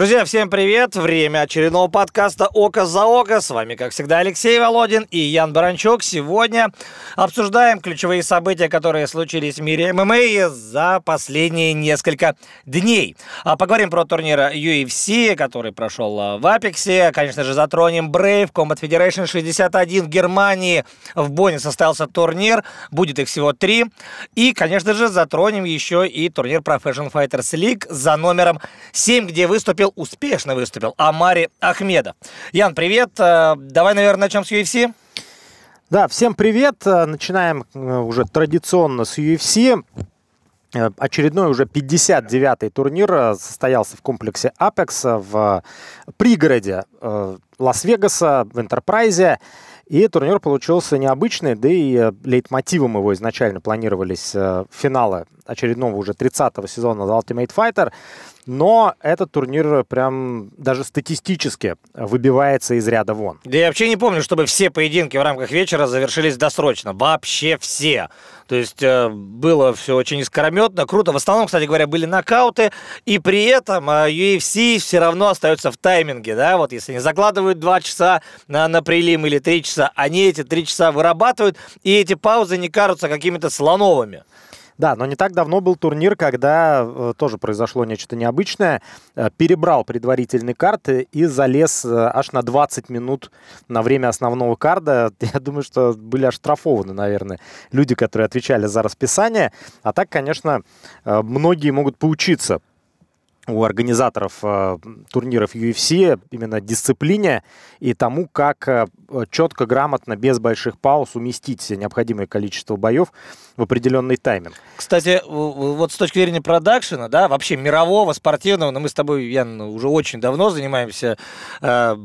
Друзья, всем привет! Время очередного подкаста «Око за око». С вами, как всегда, Алексей Володин и Ян Баранчук. Сегодня обсуждаем ключевые события, которые случились в мире ММА за последние несколько дней. А поговорим про турнир UFC, который прошел в Апексе. Конечно же, затронем Brave, Combat Federation 61 в Германии. В Бонне состоялся турнир, будет их всего три. И, конечно же, затронем еще и турнир Professional Fighters League за номером 7, где выступил успешно выступил Амари Ахмедов. Ян, привет. Э, давай, наверное, начнем с UFC. Да, всем привет. Э, начинаем э, уже традиционно с UFC. Очередной уже 59-й турнир состоялся в комплексе Apex в пригороде Лас-Вегаса, в Энтерпрайзе. И турнир получился необычный, да и лейтмотивом его изначально планировались финалы очередного уже 30-го сезона The Ultimate Fighter. Но этот турнир прям даже статистически выбивается из ряда вон. Да я вообще не помню, чтобы все поединки в рамках вечера завершились досрочно. Вообще все. То есть э, было все очень искрометно, круто. В основном, кстати говоря, были нокауты. И при этом э, UFC все равно остается в тайминге. Да? Вот если они закладывают 2 часа на, на прилим или 3 часа, они эти 3 часа вырабатывают. И эти паузы не кажутся какими-то слоновыми. Да, но не так давно был турнир, когда э, тоже произошло нечто необычное. Э, перебрал предварительный карт и залез э, аж на 20 минут на время основного карда. Я думаю, что были оштрафованы, наверное, люди, которые отвечали за расписание. А так, конечно, э, многие могут поучиться у организаторов э, турниров UFC именно дисциплине и тому, как э, четко, грамотно, без больших пауз уместить необходимое количество боев в определенный тайминг. Кстати, вот с точки зрения продакшена, да, вообще мирового, спортивного, но мы с тобой, Ян, уже очень давно занимаемся э,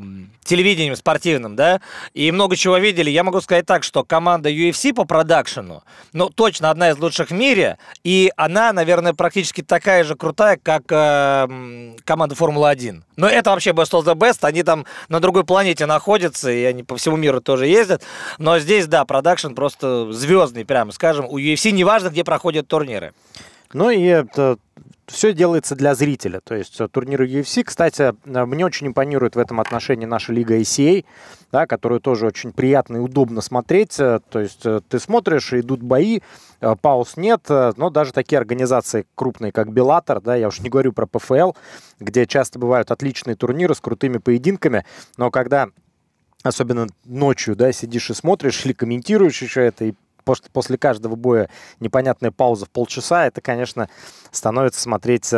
телевидением спортивным, да, и много чего видели. Я могу сказать так, что команда UFC по продакшену, ну, точно одна из лучших в мире, и она, наверное, практически такая же крутая, как э, команда Формулы-1. Но это вообще best of the best, они там на другой планете находятся, и они по всему миру тоже ездят, но здесь, да, продакшн просто звездный, прямо скажем, у UFC неважно, где проходят турниры. Ну и это все делается для зрителя. То есть э, турниры UFC, кстати, э, мне очень импонирует в этом отношении наша лига ACA, да, которую тоже очень приятно и удобно смотреть. Э, то есть ты смотришь, идут бои, пауз нет, но даже такие организации крупные, как Беллатор, да, я уж не говорю про ПФЛ, где часто бывают отличные турниры с крутыми поединками, но когда особенно ночью, да, сидишь и смотришь или комментируешь еще это, и после, каждого боя непонятная пауза в полчаса, это, конечно, становится смотреть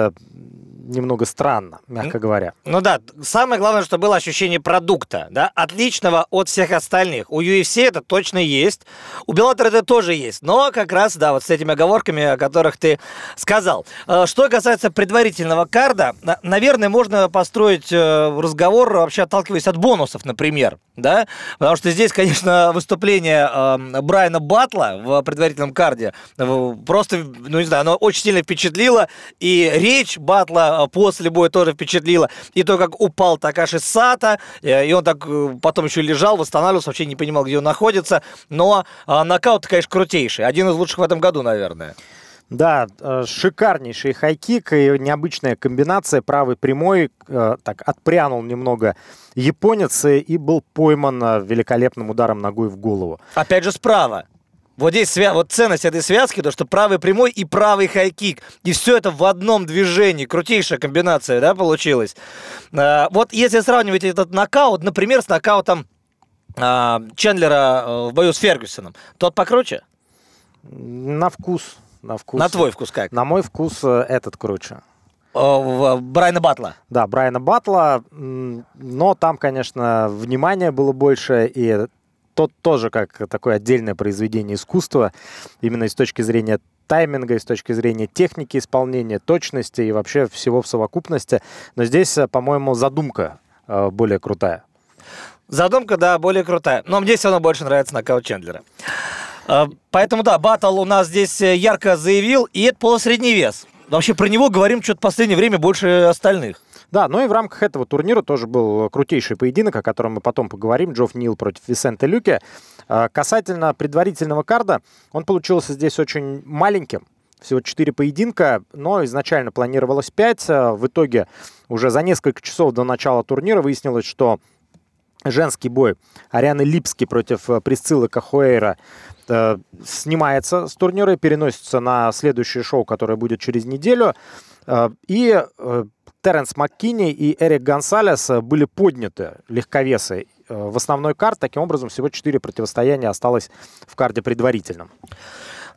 немного странно, мягко говоря. Ну да, самое главное, что было ощущение продукта, да, отличного от всех остальных. У UFC это точно есть, у Bellator это тоже есть, но как раз, да, вот с этими оговорками, о которых ты сказал. Э, что касается предварительного карда, наверное, можно построить э, разговор, вообще отталкиваясь от бонусов, например, да, потому что здесь, конечно, выступление э, Брайана Батла в предварительном карде просто, ну не знаю, оно очень сильно впечатлило, и речь Батла а, после боя тоже впечатлило. И то, как упал Такаши Сата, э, и он так э, потом еще лежал, восстанавливался, вообще не понимал, где он находится. Но нокаут, конечно, крутейший. Один из лучших в этом году, наверное. Да, э, шикарнейший хайкик и необычная комбинация. Правый прямой, так, отпрянул немного японец и был пойман великолепным ударом ногой в голову. Опять же справа. Вот здесь свя... вот ценность этой связки, то, что правый прямой и правый хайкик. И все это в одном движении. Крутейшая комбинация, да, получилась. А, вот если сравнивать этот нокаут, например, с нокаутом а, Чендлера э, в бою с Фергюсоном, тот покруче? На вкус. На вкус. На твой вкус как? На мой вкус э, этот круче. Брайана Батла. Да, Брайана Батла, но там, конечно, внимания было больше, и тот тоже как такое отдельное произведение искусства, именно с точки зрения тайминга, с точки зрения техники исполнения, точности и вообще всего в совокупности. Но здесь, э, по-моему, задумка э, более крутая. Задумка, да, более крутая. Но мне все равно больше нравится нокаут Чендлера. Э, поэтому, да, Баттл у нас здесь ярко заявил, и это полусредний вес. Вообще про него говорим что-то в последнее время больше остальных. Да, ну и в рамках этого турнира тоже был крутейший поединок, о котором мы потом поговорим. Джофф Нил против Висенте Люке. А, касательно предварительного карда, он получился здесь очень маленьким. всего 4 поединка, но изначально планировалось 5. В итоге уже за несколько часов до начала турнира выяснилось, что женский бой Арианы Липски против Присциллы Кахуэйра э, снимается с турнира и переносится на следующее шоу, которое будет через неделю. Э, и э, Теренс Маккини и Эрик Гонсалес были подняты легковесы в основной карт. Таким образом, всего четыре противостояния осталось в карде предварительном.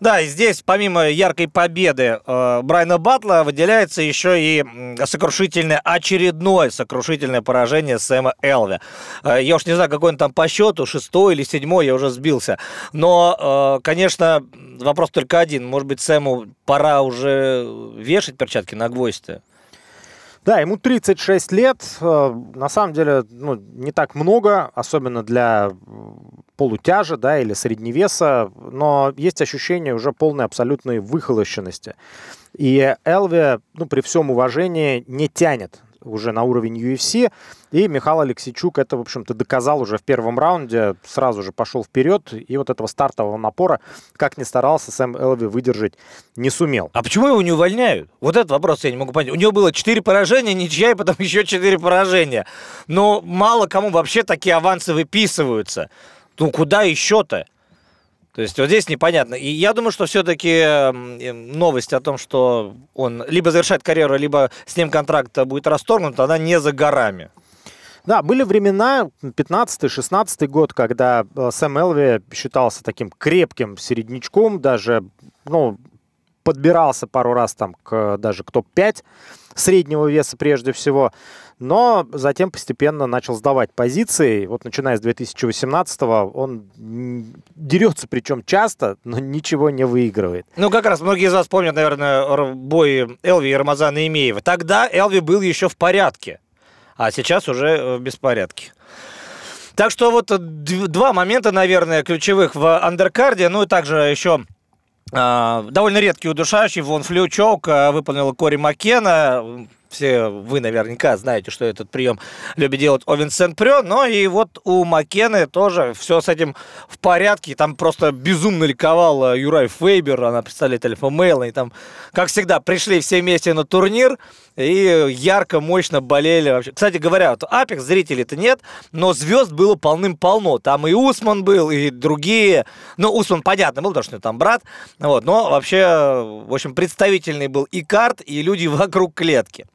Да, и здесь, помимо яркой победы э, Брайана Батла, выделяется еще и сокрушительное, очередное сокрушительное поражение Сэма Элви. Э, я уж не знаю, какой он там по счету, шестой или седьмой, я уже сбился. Но, э, конечно, вопрос только один. Может быть, Сэму пора уже вешать перчатки на гвоздь-то? Да, ему 36 лет. Э, на самом деле, ну, не так много, особенно для полутяжа, да, или средневеса, но есть ощущение уже полной абсолютной выхолощенности. И Элви, ну, при всем уважении, не тянет уже на уровень UFC. И Михаил Алексейчук это, в общем-то, доказал уже в первом раунде, сразу же пошел вперед, и вот этого стартового напора, как ни старался, Сэм Элви выдержать не сумел. А почему его не увольняют? Вот этот вопрос я не могу понять. У него было 4 поражения, ничья, и потом еще 4 поражения. Но мало кому вообще такие авансы выписываются. Ну, куда еще-то? То есть вот здесь непонятно. И я думаю, что все-таки новость о том, что он либо завершает карьеру, либо с ним контракт будет расторгнут, она не за горами. Да, были времена, 15-16 год, когда э, Сэм Элви считался таким крепким середнячком, даже, ну, подбирался пару раз там к, даже к топ-5 среднего веса прежде всего но затем постепенно начал сдавать позиции. Вот начиная с 2018-го он дерется, причем часто, но ничего не выигрывает. Ну, как раз многие из вас помнят, наверное, бои Элви и Рамазана Имеева. Тогда Элви был еще в порядке, а сейчас уже в беспорядке. Так что вот два момента, наверное, ключевых в андеркарде. Ну и также еще э, довольно редкий удушающий. Вон Флю Чоук э, выполнил Кори Маккена. Все вы наверняка знаете, что этот прием любит делать Овен Сент-Прё, но и вот у Маккены тоже все с этим в порядке, там просто безумно ликовал э, Юрай Фейбер, она представляет Альфа Мейла, и там, как всегда, пришли все вместе на турнир, и ярко, мощно болели вообще. Кстати говоря, вот Апекс зрителей-то нет, но звезд было полным-полно. Там и Усман был, и другие. Ну, Усман, понятно, был, потому что там брат. Вот, но вообще, в общем, представительный был и карт, и люди вокруг клетки.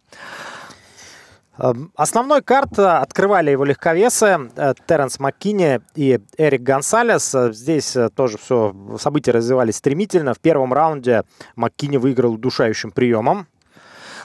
Эм, основной карт открывали его легковесы э, Теренс Маккини и Эрик Гонсалес. Э, здесь э, тоже все события развивались стремительно. В первом раунде Маккини выиграл удушающим приемом.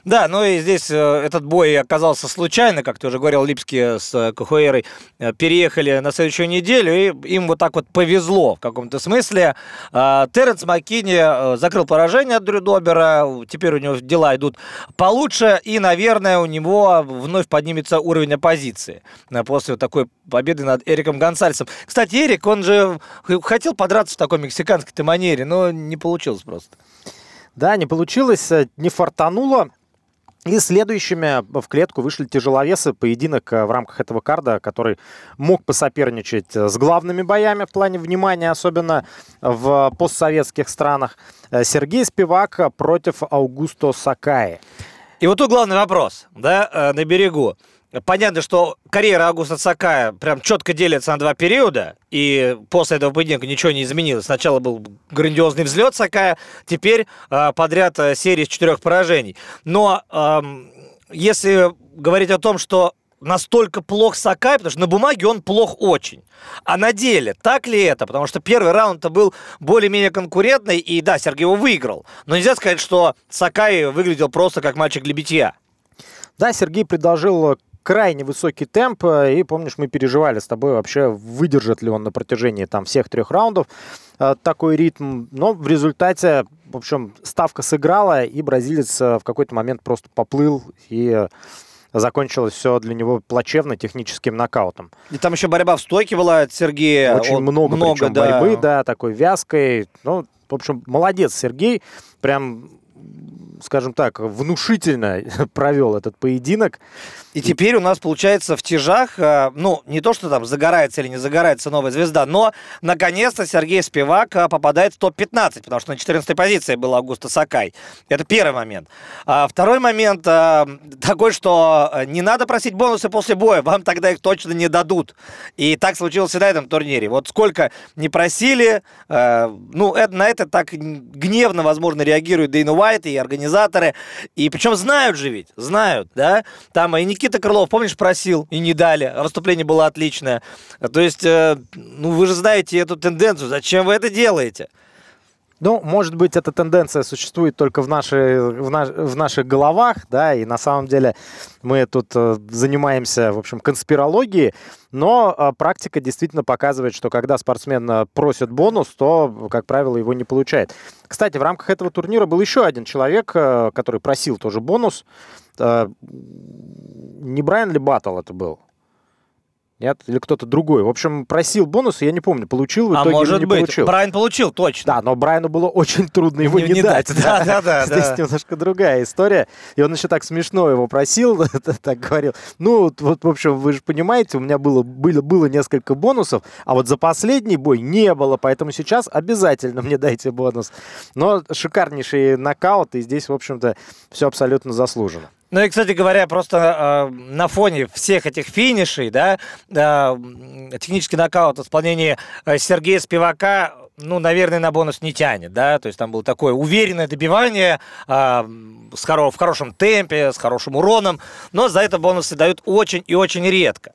Да, ну и здесь э, этот бой оказался случайно, как ты уже говорил, Липский с э, Кахуэрой э, переехали на следующую неделю, и им вот так вот повезло в каком-то смысле. Э, Теренс Маккини закрыл поражение от Дрю Добера, теперь у него дела идут получше, и, наверное, у него вновь поднимется уровень оппозиции после такой победы над Эриком Гонсальсом. Кстати, Эрик, он же хотел подраться в такой мексиканской-то манере, но не получилось просто. Да, не получилось, не фартануло. И следующими в клетку вышли тяжеловесы. Поединок э, в рамках этого карда, который мог посоперничать э, с главными боями в плане внимания, особенно в постсоветских странах. Э, Сергей Спивак против Аугусто Сакаи. И вот тут главный вопрос, да, на берегу. Понятно, что карьера Августа Сакая прям четко делится на два периода, и после этого поединка ничего не изменилось. Сначала был грандиозный взлет Сакая, теперь э, подряд э, серия из четырех поражений. Но э, если говорить о том, что настолько плох Сакай, потому что на бумаге он плох очень. А на деле так ли это? Потому что первый раунд-то был более-менее конкурентный, и да, Сергей его выиграл. Но нельзя сказать, что Сакай выглядел просто как мальчик для битья. Да, Сергей предложил крайне высокий темп, э, и помнишь, мы переживали с тобой вообще, выдержит ли он на протяжении там всех трех раундов э, такой ритм, но в результате, в общем, ставка сыграла, и бразилец э, в какой-то момент просто поплыл, и закончилось все для него плачевно техническим нокаутом. И там еще борьба в стойке была от Сергея. Очень Он, много, много да. борьбы, да, такой вязкой. Ну, в общем, молодец Сергей. Прям скажем так, внушительно провел этот поединок. И теперь у нас получается в тяжах, э, ну, не то, что там загорается или не загорается новая звезда, но наконец-то Сергей Спивак э, попадает в топ-15, потому что на 14 позиции был Аугуста Сакай. Это первый момент. А второй момент э, такой, что не надо просить бонусы после боя, вам тогда их точно не дадут. И так случилось и на этом турнире. Вот сколько не просили, ну, на это так гневно, возможно, реагируют Дейна Уайт и организаторы. И причем знают же ведь, знают, да? Там и Никита Крылов, помнишь, просил и не дали. Выступление было отличное. То есть, э, ну, вы же знаете эту тенденцию. Зачем вы это делаете? Ну, может быть, эта тенденция существует только в, нашей, в, наш, в наших головах, да, и на самом деле мы тут э, занимаемся, в общем, конспирологией, но э, практика действительно показывает, что когда спортсмен э, просит бонус, то, как правило, его не получает. Кстати, в рамках этого турнира был еще один человек, который просил тоже бонус. Не Брайан ли Баттл это был? Нет? Или кто-то другой. В общем, просил бонусы, я не помню, получил в а итоге может или не быть. получил. Брайан получил, точно. Да, но Брайану было очень трудно его не, не, не дать. Да, да, да. Здесь да. немножко другая история. И он еще так смешно его просил, так говорил. Ну, вот, в общем, вы же понимаете, у меня было, было, было несколько бонусов, а вот за последний бой не было, поэтому сейчас обязательно мне дайте бонус. Но шикарнейший нокаут, и здесь, в общем-то, все абсолютно заслужено. Ну и, кстати говоря, просто э, на фоне всех этих финишей, да, э, технический нокаут в исполнении э, Сергея Спивака, ну, наверное, на бонус не тянет, да, то есть там было такое уверенное добивание э, с хоро в хорошем темпе, с хорошим уроном, но за это бонусы дают очень и очень редко.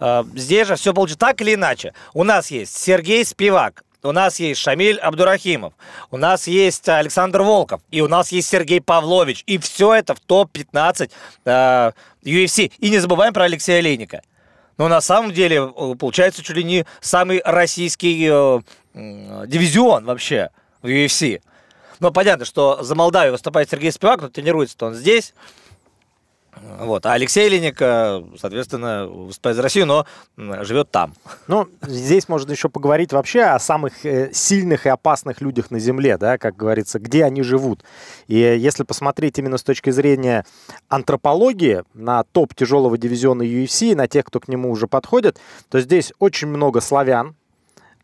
Э, здесь же все получится так или иначе. У нас есть Сергей Спивак, у нас есть Шамиль Абдурахимов, у нас есть Александр Волков, и у нас есть Сергей Павлович. И все это в топ-15 э, UFC. И не забываем про Алексея Олейника. Но на самом деле э, получается чуть ли не самый российский э, э, дивизион вообще в UFC. Но понятно, что за Молдавию выступает Сергей Спивак, но тренируется-то он здесь. Вот. А Алексей Леник, соответственно, выступает за Россию, но живет там. Ну, здесь можно еще поговорить вообще о самых э, сильных и опасных людях на Земле, да, как говорится, где они живут. И если посмотреть именно с точки зрения антропологии на топ тяжелого дивизиона UFC, на тех, кто к нему уже подходит, то здесь очень много славян,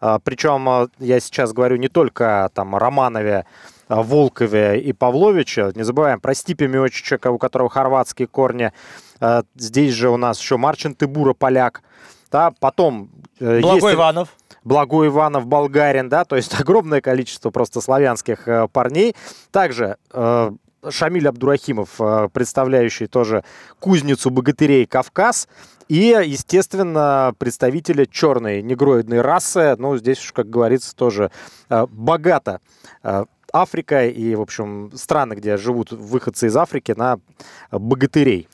а, причем а, я сейчас говорю не только там, о Романове, Волкове и Павловиче. Не забываем про Стипе Миочича, у которого хорватские корни. Здесь же у нас еще Марчин Тыбура, поляк. Да, потом... Э, Благой есть... Иванов. Благой Иванов, болгарин, да, то есть огромное количество просто славянских э, парней. Также э, Шамиль Абдурахимов, представляющий тоже кузницу богатырей Кавказ. И, естественно, представители черной негроидной расы. Ну, здесь уж, как говорится, тоже э, богато э, Африка и, в общем, страны, где живут выходцы из Африки, на богатырей.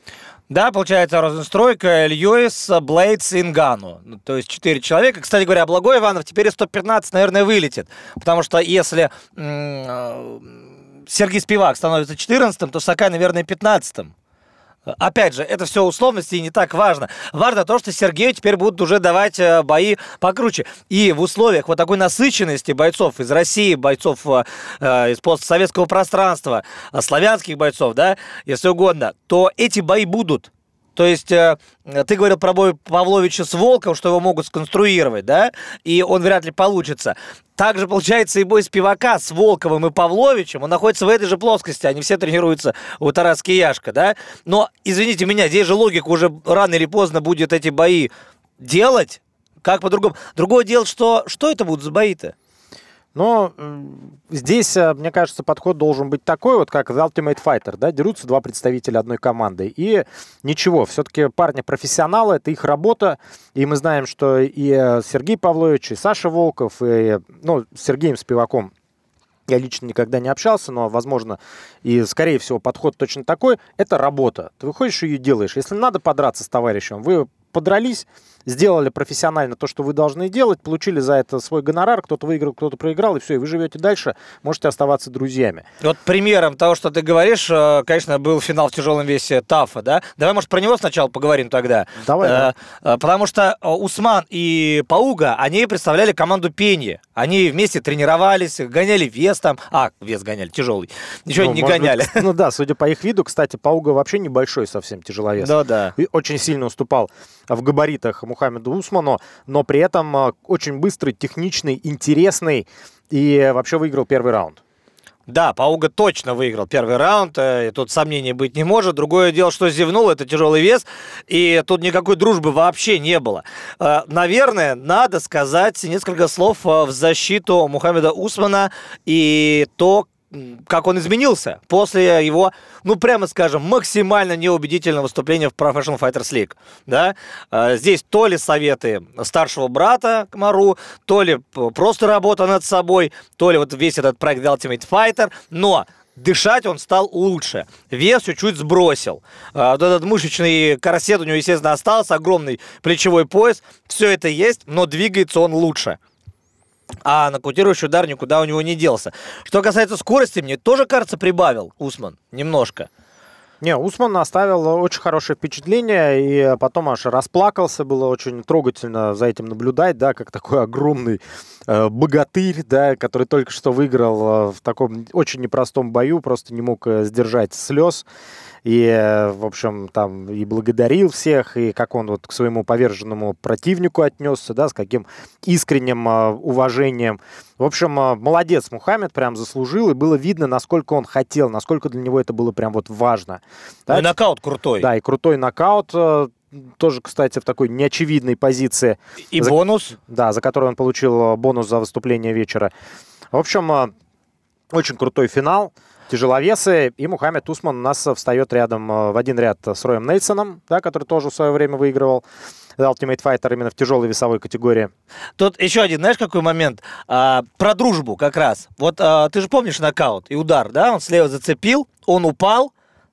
Да, получается Розенстройка, Льюис, Блейдс и Нгану. Ну, то есть четыре человека. Кстати говоря, Благой Иванов теперь из 115, наверное, вылетит. Потому что если э, Сергей Спивак становится 14 то Сакай, наверное, 15 Опять же, это все условности и не так важно. Важно то, что Сергею теперь будут уже давать э, бои покруче. И в условиях вот такой насыщенности бойцов из России, бойцов э, э из постсоветского пространства, э, славянских бойцов, да, если угодно, то эти бои будут. То есть э, ты говорил про бой Павловича с Волком, что его могут сконструировать, да, и он вряд ли получится. Также получается и бой Спивака с Волковым и Павловичем, он находится в этой же плоскости, они все тренируются у Тараски Яшка, да. Но, извините меня, здесь же логика уже рано или поздно будет эти бои делать, как по-другому. Другое дело, что, что это будут за бои-то? Но здесь, э, мне кажется, подход должен быть такой, вот как в Ultimate Fighter, да, дерутся два представителя одной команды. И ничего, все-таки парни профессионалы, это их работа. И мы знаем, что и э, Сергей Павлович, и Саша Волков, и, ну, с Сергеем Спиваком я лично никогда не общался, но, возможно, и, скорее всего, подход точно такой. Это работа. Ты выходишь и ее делаешь. Если надо подраться с товарищем, вы подрались, сделали профессионально то, что вы должны делать, получили за это свой гонорар, кто-то выиграл, кто-то проиграл, и все, и вы живете дальше, можете оставаться друзьями. Вот примером того, что ты говоришь, э, конечно, был финал в тяжелом весе Тафа, да? Давай, может, про него сначала поговорим тогда. Давай. Э, э, потому что Усман и Пауга, они представляли команду Пеньи. Они вместе тренировались, гоняли вес там. А, вес гоняли, тяжелый. Ничего ну, не гоняли. Быть, ну да, судя по их виду, кстати, Пауга вообще небольшой совсем тяжеловес. Да, да. И очень сильно уступал в габаритах Мухаммеду Усману, но при этом а, очень быстрый, техничный, интересный и вообще выиграл первый раунд. Да, Пауга точно выиграл первый раунд, э, и тут сомнений быть не может. Другое дело, что зевнул, это тяжелый вес, и тут никакой дружбы вообще не было. Э, наверное, надо сказать несколько слов э, в защиту Мухаммеда Усмана и то, как он изменился после его, ну, прямо скажем, максимально неубедительного выступления в Professional Fighters League. Да? А, здесь то ли советы старшего брата Комару, то ли просто работа над собой, то ли вот весь этот проект Ultimate Fighter, но дышать он стал лучше. Вес чуть-чуть сбросил. А, вот этот мышечный корсет у него, естественно, остался, огромный плечевой пояс. Все это есть, но двигается он лучше а нокаутирующий удар никуда у него не делся. Что касается скорости, мне тоже, кажется, прибавил Усман немножко. Не, Усман оставил очень хорошее впечатление, и потом аж расплакался, было очень трогательно за этим наблюдать, да, как такой огромный э, богатырь, да, который только что выиграл э, в таком очень непростом бою, просто не мог э, сдержать слез и, э, в общем, там и благодарил всех, и как он вот к своему поверженному противнику отнесся, да, с каким искренним э, уважением. В общем, э, молодец Мухаммед, прям заслужил, и было видно, насколько он хотел, насколько для него это было прям вот важно. Да? И нокаут крутой. Да, и крутой нокаут, тоже, кстати, в такой неочевидной позиции. И за, бонус. Да, за который он получил бонус за выступление вечера. В общем, очень крутой финал тяжеловесы. И Мухаммед Усман у нас встает рядом э, в один ряд с Роем Нельсоном, да, который тоже в свое время выигрывал Ultimate Fighter именно в тяжелой весовой категории. Тут еще один, знаешь, какой момент? А, про дружбу как раз. Вот а, ты же помнишь нокаут и удар, да? Он слева зацепил, он упал,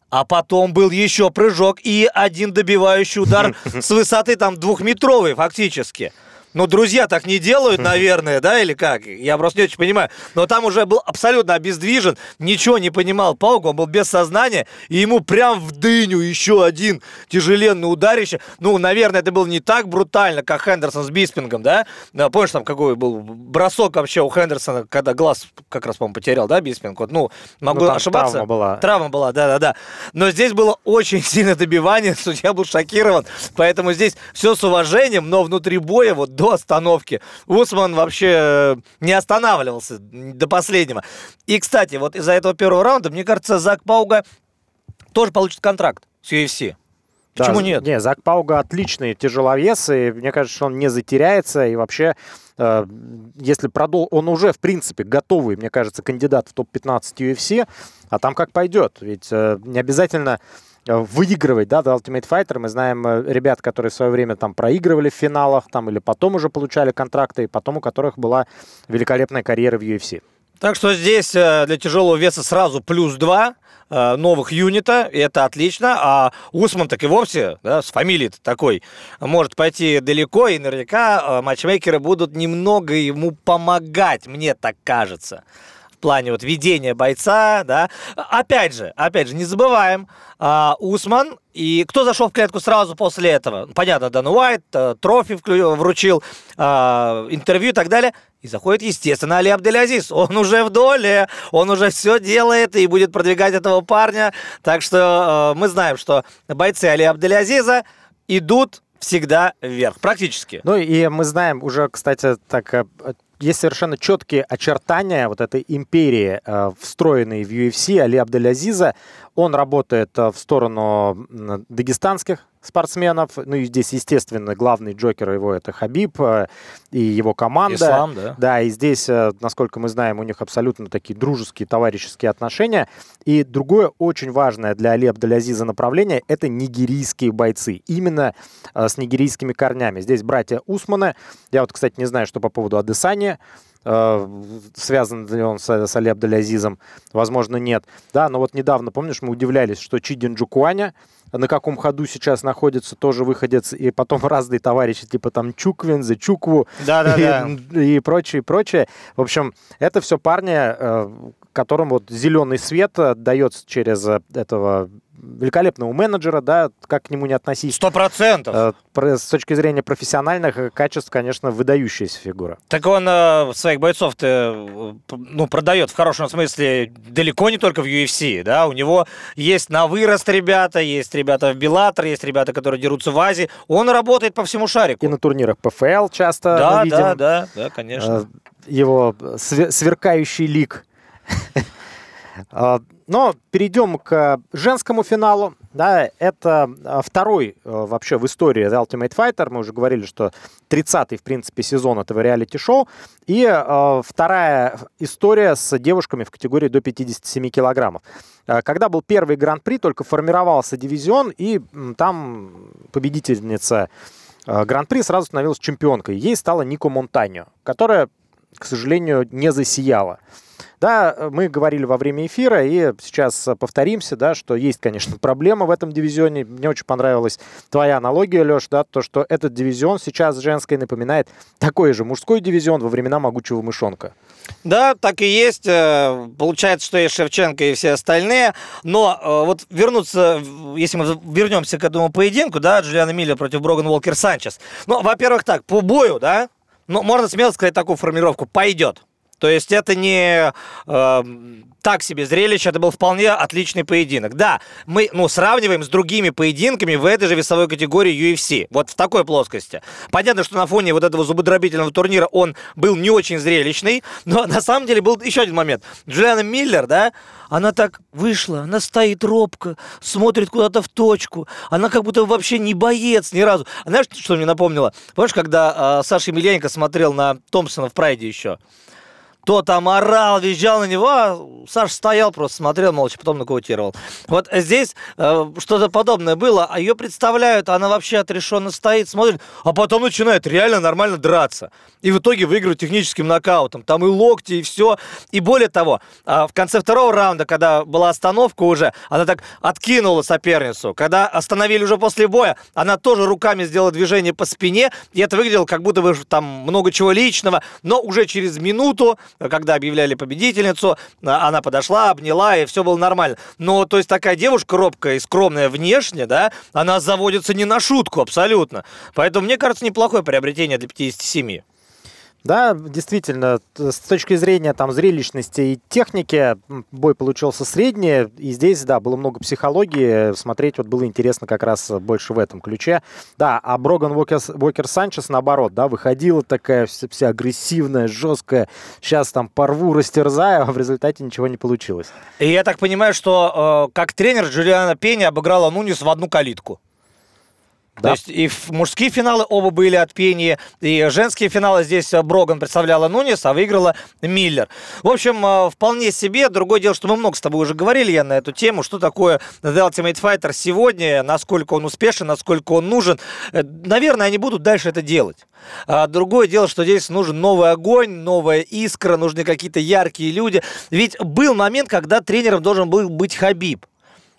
а потом был еще прыжок и один добивающий удар с высоты там двухметровой фактически. Ну, друзья так не делают, наверное, да, или как? Я просто не очень понимаю. Но там уже был абсолютно обездвижен, ничего не понимал Паук, он был без сознания, и ему прям в дыню еще один тяжеленный ударище. Ну, наверное, это было не так брутально, как Хендерсон с Биспингом, да? Помнишь, там какой был бросок вообще у Хендерсона, когда глаз как раз, по-моему, потерял, да, Биспинг? Вот, ну, могу ну, ошибаться. Травма была. Травма была, да-да-да. Но здесь было очень сильное добивание, судья был шокирован, поэтому здесь все с уважением, но внутри боя вот до остановки. Усман вообще э, не останавливался до последнего. И, кстати, вот из-за этого первого раунда, мне кажется, Зак Пауга тоже получит контракт с UFC. Почему да, нет? Не, Зак Пауга отличный тяжеловес, и мне кажется, что он не затеряется, и вообще, э, если продол... он уже, в принципе, готовый, мне кажется, кандидат в топ-15 UFC, а там как пойдет, ведь э, не обязательно выигрывать, да, The Ultimate Fighter. Мы знаем э, ребят, которые в свое время там проигрывали в финалах, там или потом уже получали контракты, и потом у которых была великолепная карьера в UFC. Так что здесь э, для тяжелого веса сразу плюс два новых юнита, и это отлично. А Усман так и вовсе, да, с фамилией такой, может пойти далеко, и наверняка матчмейкеры будут немного ему помогать, мне так кажется в плане вот ведения бойца, да. Опять же, опять же, не забываем, а, Усман и кто зашел в клетку сразу после этого? Понятно, Дан Уайт, э, трофи вручил, а, интервью и так далее. И заходит, естественно, Али Абделязиз. Он уже в доле, он уже все делает и будет продвигать этого парня. Так что э, мы знаем, что бойцы Али Абделязиза идут всегда вверх, практически. Ну и мы знаем уже, кстати, так э, есть совершенно четкие очертания вот этой империи, э, встроенной в UFC Али Абделязиза. Он работает э, в сторону дагестанских спортсменов. Ну и здесь, естественно, главный джокер его это Хабиб э, и его команда. Ислам, да. Да, и здесь, э, насколько мы знаем, у них абсолютно такие дружеские, товарищеские отношения. И другое очень важное для Али Абдалязиза направление – это нигерийские бойцы. Именно э, с нигерийскими корнями. Здесь братья Усманы. Я вот, кстати, не знаю, что по поводу Адесани. э, связан ли он с, с Али Абдалязизом, возможно, нет. Да, но вот недавно, помнишь, мы удивлялись, что Чидин Джукуаня на каком ходу сейчас находится, тоже выходец, и потом разные товарищи, типа там Чуквинзы, Чукву да, да, и, да. и прочее, прочее. В общем, это все парни, э, которым вот зеленый свет дается через э, этого великолепного менеджера, да, как к нему не относись. Сто процентов. Э, с точки зрения профессиональных качеств, конечно, выдающаяся фигура. Так он э, своих бойцов-то ну, продает в хорошем смысле далеко не только в UFC, да, у него есть на вырост ребята, есть ребята в Беллатор, есть ребята, которые дерутся в Азии, он работает по всему шарику. И на турнирах ПФЛ часто да, видим. Да, да, да, конечно. Его сверкающий лик но перейдем к женскому финалу. Да, это а, второй а, вообще в истории The Ultimate Fighter. Мы уже говорили, что 30-й, в принципе, сезон этого реалити-шоу. И вторая история с девушками в категории до 57 килограммов. Когда был первый гран-при, только формировался дивизион, и там победительница гран-при сразу становилась чемпионкой. Ей стала Нико Монтаньо, которая, к сожалению, не засияла. Да, мы говорили во время эфира, и сейчас повторимся, да, что есть, конечно, проблема в этом дивизионе. Мне очень понравилась твоя аналогия, Леш, да, то, что этот дивизион сейчас женской напоминает такой же мужской дивизион во времена могучего мышонка. Да, так и есть. Э, получается, что и Шевченко, и все остальные. Но э, вот вернуться, если мы вернемся к этому поединку, да, Джулиана Миллер против Броган Уолкер Санчес. Ну, во-первых, так, по бою, да, ну, можно смело сказать такую формулировку, пойдет. То есть это не э, так себе зрелище, это был вполне отличный поединок. Да, мы ну, сравниваем с другими поединками в этой же весовой категории UFC. Вот в такой плоскости. Понятно, что на фоне вот этого зубодробительного турнира он был не очень зрелищный, но на самом деле был еще один момент. Джулиана Миллер, да, она так вышла, она стоит робко, смотрит куда-то в точку, она как будто вообще не боец ни разу. А знаешь, что мне напомнило? Помнишь, когда э, Саша Емельяненко смотрел на Томпсона в Прайде еще? Кто там орал, визжал на него, а Саша стоял, просто смотрел молча, потом нокаутировал. Вот здесь э, что-то подобное было, а ее представляют, она вообще отрешенно стоит, смотрит, а потом начинает реально нормально драться. И в итоге выигрывает техническим нокаутом. Там и локти, и все. И более того, э, в конце второго раунда, когда была остановка уже, она так откинула соперницу. Когда остановили уже после боя, она тоже руками сделала движение по спине, и это выглядело как будто бы там много чего личного, но уже через минуту когда объявляли победительницу, а, она подошла, обняла, и все было нормально. Но, то есть, такая девушка робкая и скромная внешне, да, она заводится не на шутку абсолютно. Поэтому, мне кажется, неплохое приобретение для 57. Да, действительно, с точки зрения там зрелищности и техники бой получился средний, и здесь, да, было много психологии, смотреть вот было интересно как раз больше в этом ключе. Да, а Броган Уокер, Уокер Санчес, наоборот, да, выходила такая вся, вся агрессивная, жесткая, сейчас там порву, растерзаю, а в результате ничего не получилось. И я так понимаю, что э, как тренер Джулиана Пенни обыграла Нунис в одну калитку. Да. То есть и мужские финалы оба были от Пении, и женские финалы здесь э, Броган представляла Нунис, а выиграла Миллер. В общем, э, вполне себе. Другое дело, что мы много с тобой уже говорили, я на эту тему, что такое The Ultimate Fighter сегодня, насколько он успешен, насколько он нужен. Э, наверное, они будут дальше это делать. А другое дело, что здесь нужен новый огонь, новая искра, нужны какие-то яркие люди. Ведь был момент, когда тренером должен был быть Хабиб.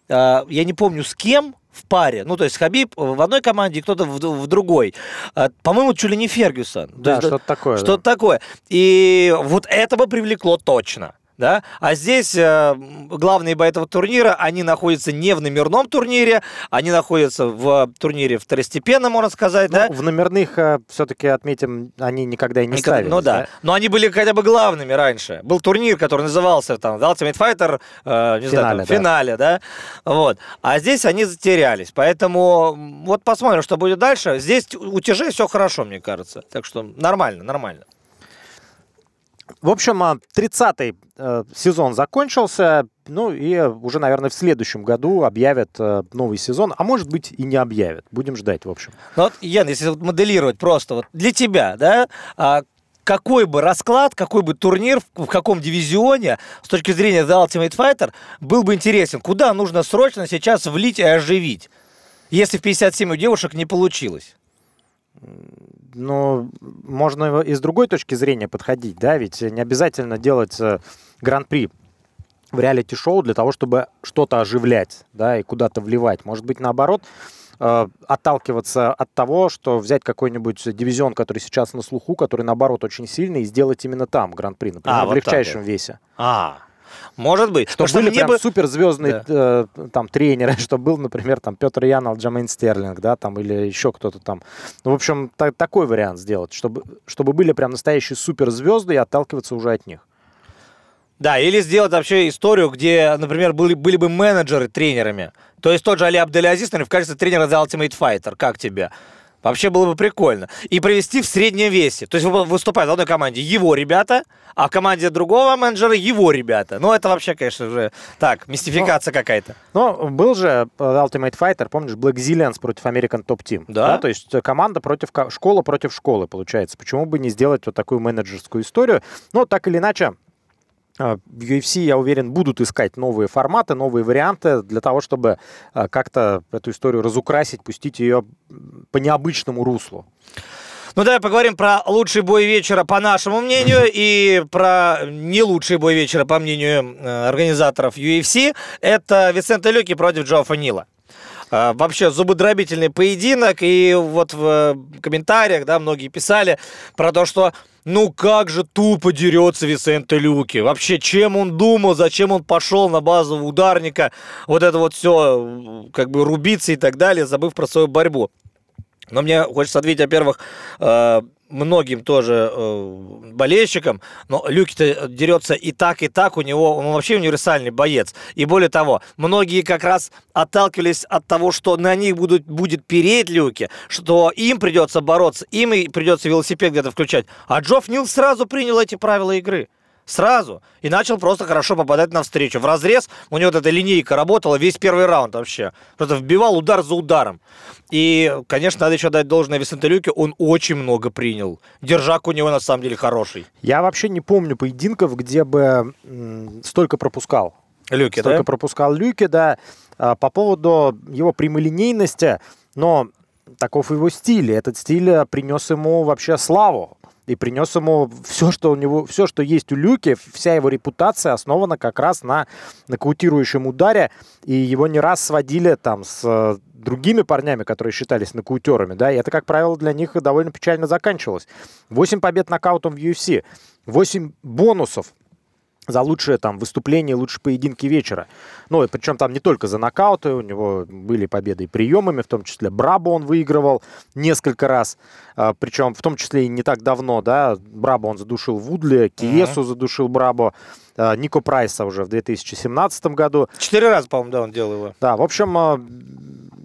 Я не помню с кем, в паре. Ну, то есть Хабиб в одной команде, кто-то в, в другой. А, по-моему, чуть ли не Фергюсон. Да, что-то такое. Что-то да. такое. И вот это бы привлекло точно да, а здесь э, главные бои этого турнира, они находятся не в номерном турнире, они находятся в турнире второстепенном, можно сказать, ну, да. В номерных, э, все-таки отметим, они никогда и не никогда, ставились. Ну да. да, но они были хотя бы главными раньше. Был турнир, который назывался там The Ultimate Fighter, э, не финале, знаю, там, да. финале, да, вот. А здесь они затерялись, поэтому вот посмотрим, что будет дальше. Здесь у Тяжей все хорошо, мне кажется, так что нормально, нормально. В общем, 30-й а, э, сезон закончился, ну и уже, наверное, в следующем году объявят э, новый сезон, а может быть и не объявят. Будем ждать, в общем. Ну вот, Ян, если вот моделировать просто вот для тебя, да, а какой бы расклад, какой бы турнир, в каком дивизионе с точки зрения The Ultimate Fighter был бы интересен? Куда нужно срочно сейчас влить и оживить, если в 57 у девушек не получилось? Но можно и с другой точки зрения подходить, да, ведь не обязательно делать э, гран-при в реалити-шоу для того, чтобы что-то оживлять, да, и куда-то вливать. Может быть, наоборот, э, отталкиваться от того, что взять какой-нибудь дивизион, который сейчас на слуху, который, наоборот, очень сильный, и сделать именно там гран-при, например, А, в вот так легчайшем вот. весе. А, может быть. Что Потому были прям бы- суперзвездные э, там тренеры, что был, например, там Петр Ян, Алджамейн Стерлинг, да, там или еще кто-то там. Ну, в общем, та- такой вариант сделать, чтобы, чтобы были прям настоящие суперзвезды и отталкиваться уже от них. Да, или сделать вообще историю, где, например, были, были бы менеджеры тренерами. То есть тот же Али Абделязис, в качестве тренера The Ultimate Fighter. Как тебе? Вообще было бы прикольно. И провести в среднем весе. То есть вы- выступают в одной команде его ребята, а в команде другого менеджера его ребята. Ну, это вообще, конечно же, так, мистификация какая-то. Но был же э, Ultimate Fighter, помнишь, Black Zillions против American Top Team. Да. То есть э, команда против ко- школа против школы, получается. Почему бы не сделать вот такую менеджерскую историю? Но так или иначе, в UFC, я уверен, будут искать новые форматы, новые варианты для того, чтобы э, как-то эту историю разукрасить, пустить ее по необычному руслу. Ну, давай поговорим про лучший бой вечера, по нашему мнению, и про не лучший бой вечера, по мнению э, организаторов UFC. Это Висенте Люки против Джо Фанила. А, Вообще зубодробительный поединок, и вот в э, комментариях, да, многие писали про то, что ну как же тупо дерется Висенте Люки. Вообще, чем он думал, зачем он пошел на базу ударника, вот это вот все, как бы рубиться и так далее, забыв про свою борьбу. Но мне хочется ответить, во-первых, э, многим тоже э, болельщикам, но Люки-то дерется и так, и так, у него, он вообще универсальный боец. И более того, многие как раз отталкивались от того, что на них будут, будет переть Люки, что им придется бороться, им и придется велосипед где-то включать. А Джофф Нил сразу принял эти правила игры. Сразу. И начал просто хорошо попадать навстречу. В разрез у него вот эта линейка работала весь первый раунд вообще. Просто вбивал удар за ударом. И, конечно, надо еще дать должное Висенте Люке. Он очень много принял. Держак у него на самом деле хороший. Я вообще не помню поединков, где бы м, столько пропускал. Люки, Столько да? пропускал Люки, да. А, По поводу его прямолинейности, но таков его стиль. Этот стиль э, принес ему вообще славу. И принес ему все, что у него, все, что есть у Люки, вся его репутация основана как раз на нокаутирующем ударе. И его не раз сводили там с э, другими парнями, которые считались нокаутерами, да, и это, как правило, для них довольно печально заканчивалось. 8 побед нокаутом в UFC, 8 бонусов за лучшее там выступление, лучшие поединки вечера. Ну, и причем там не только за нокауты, у него были победы и приемами, в том числе Брабо он выигрывал несколько раз, а, причем в том числе и не так давно, да, Брабо он задушил Вудли, Киесу задушил Брабо, а, Нико Прайса уже в 2017 году. Четыре раза, по-моему, да, он делал его. Да, в общем, а,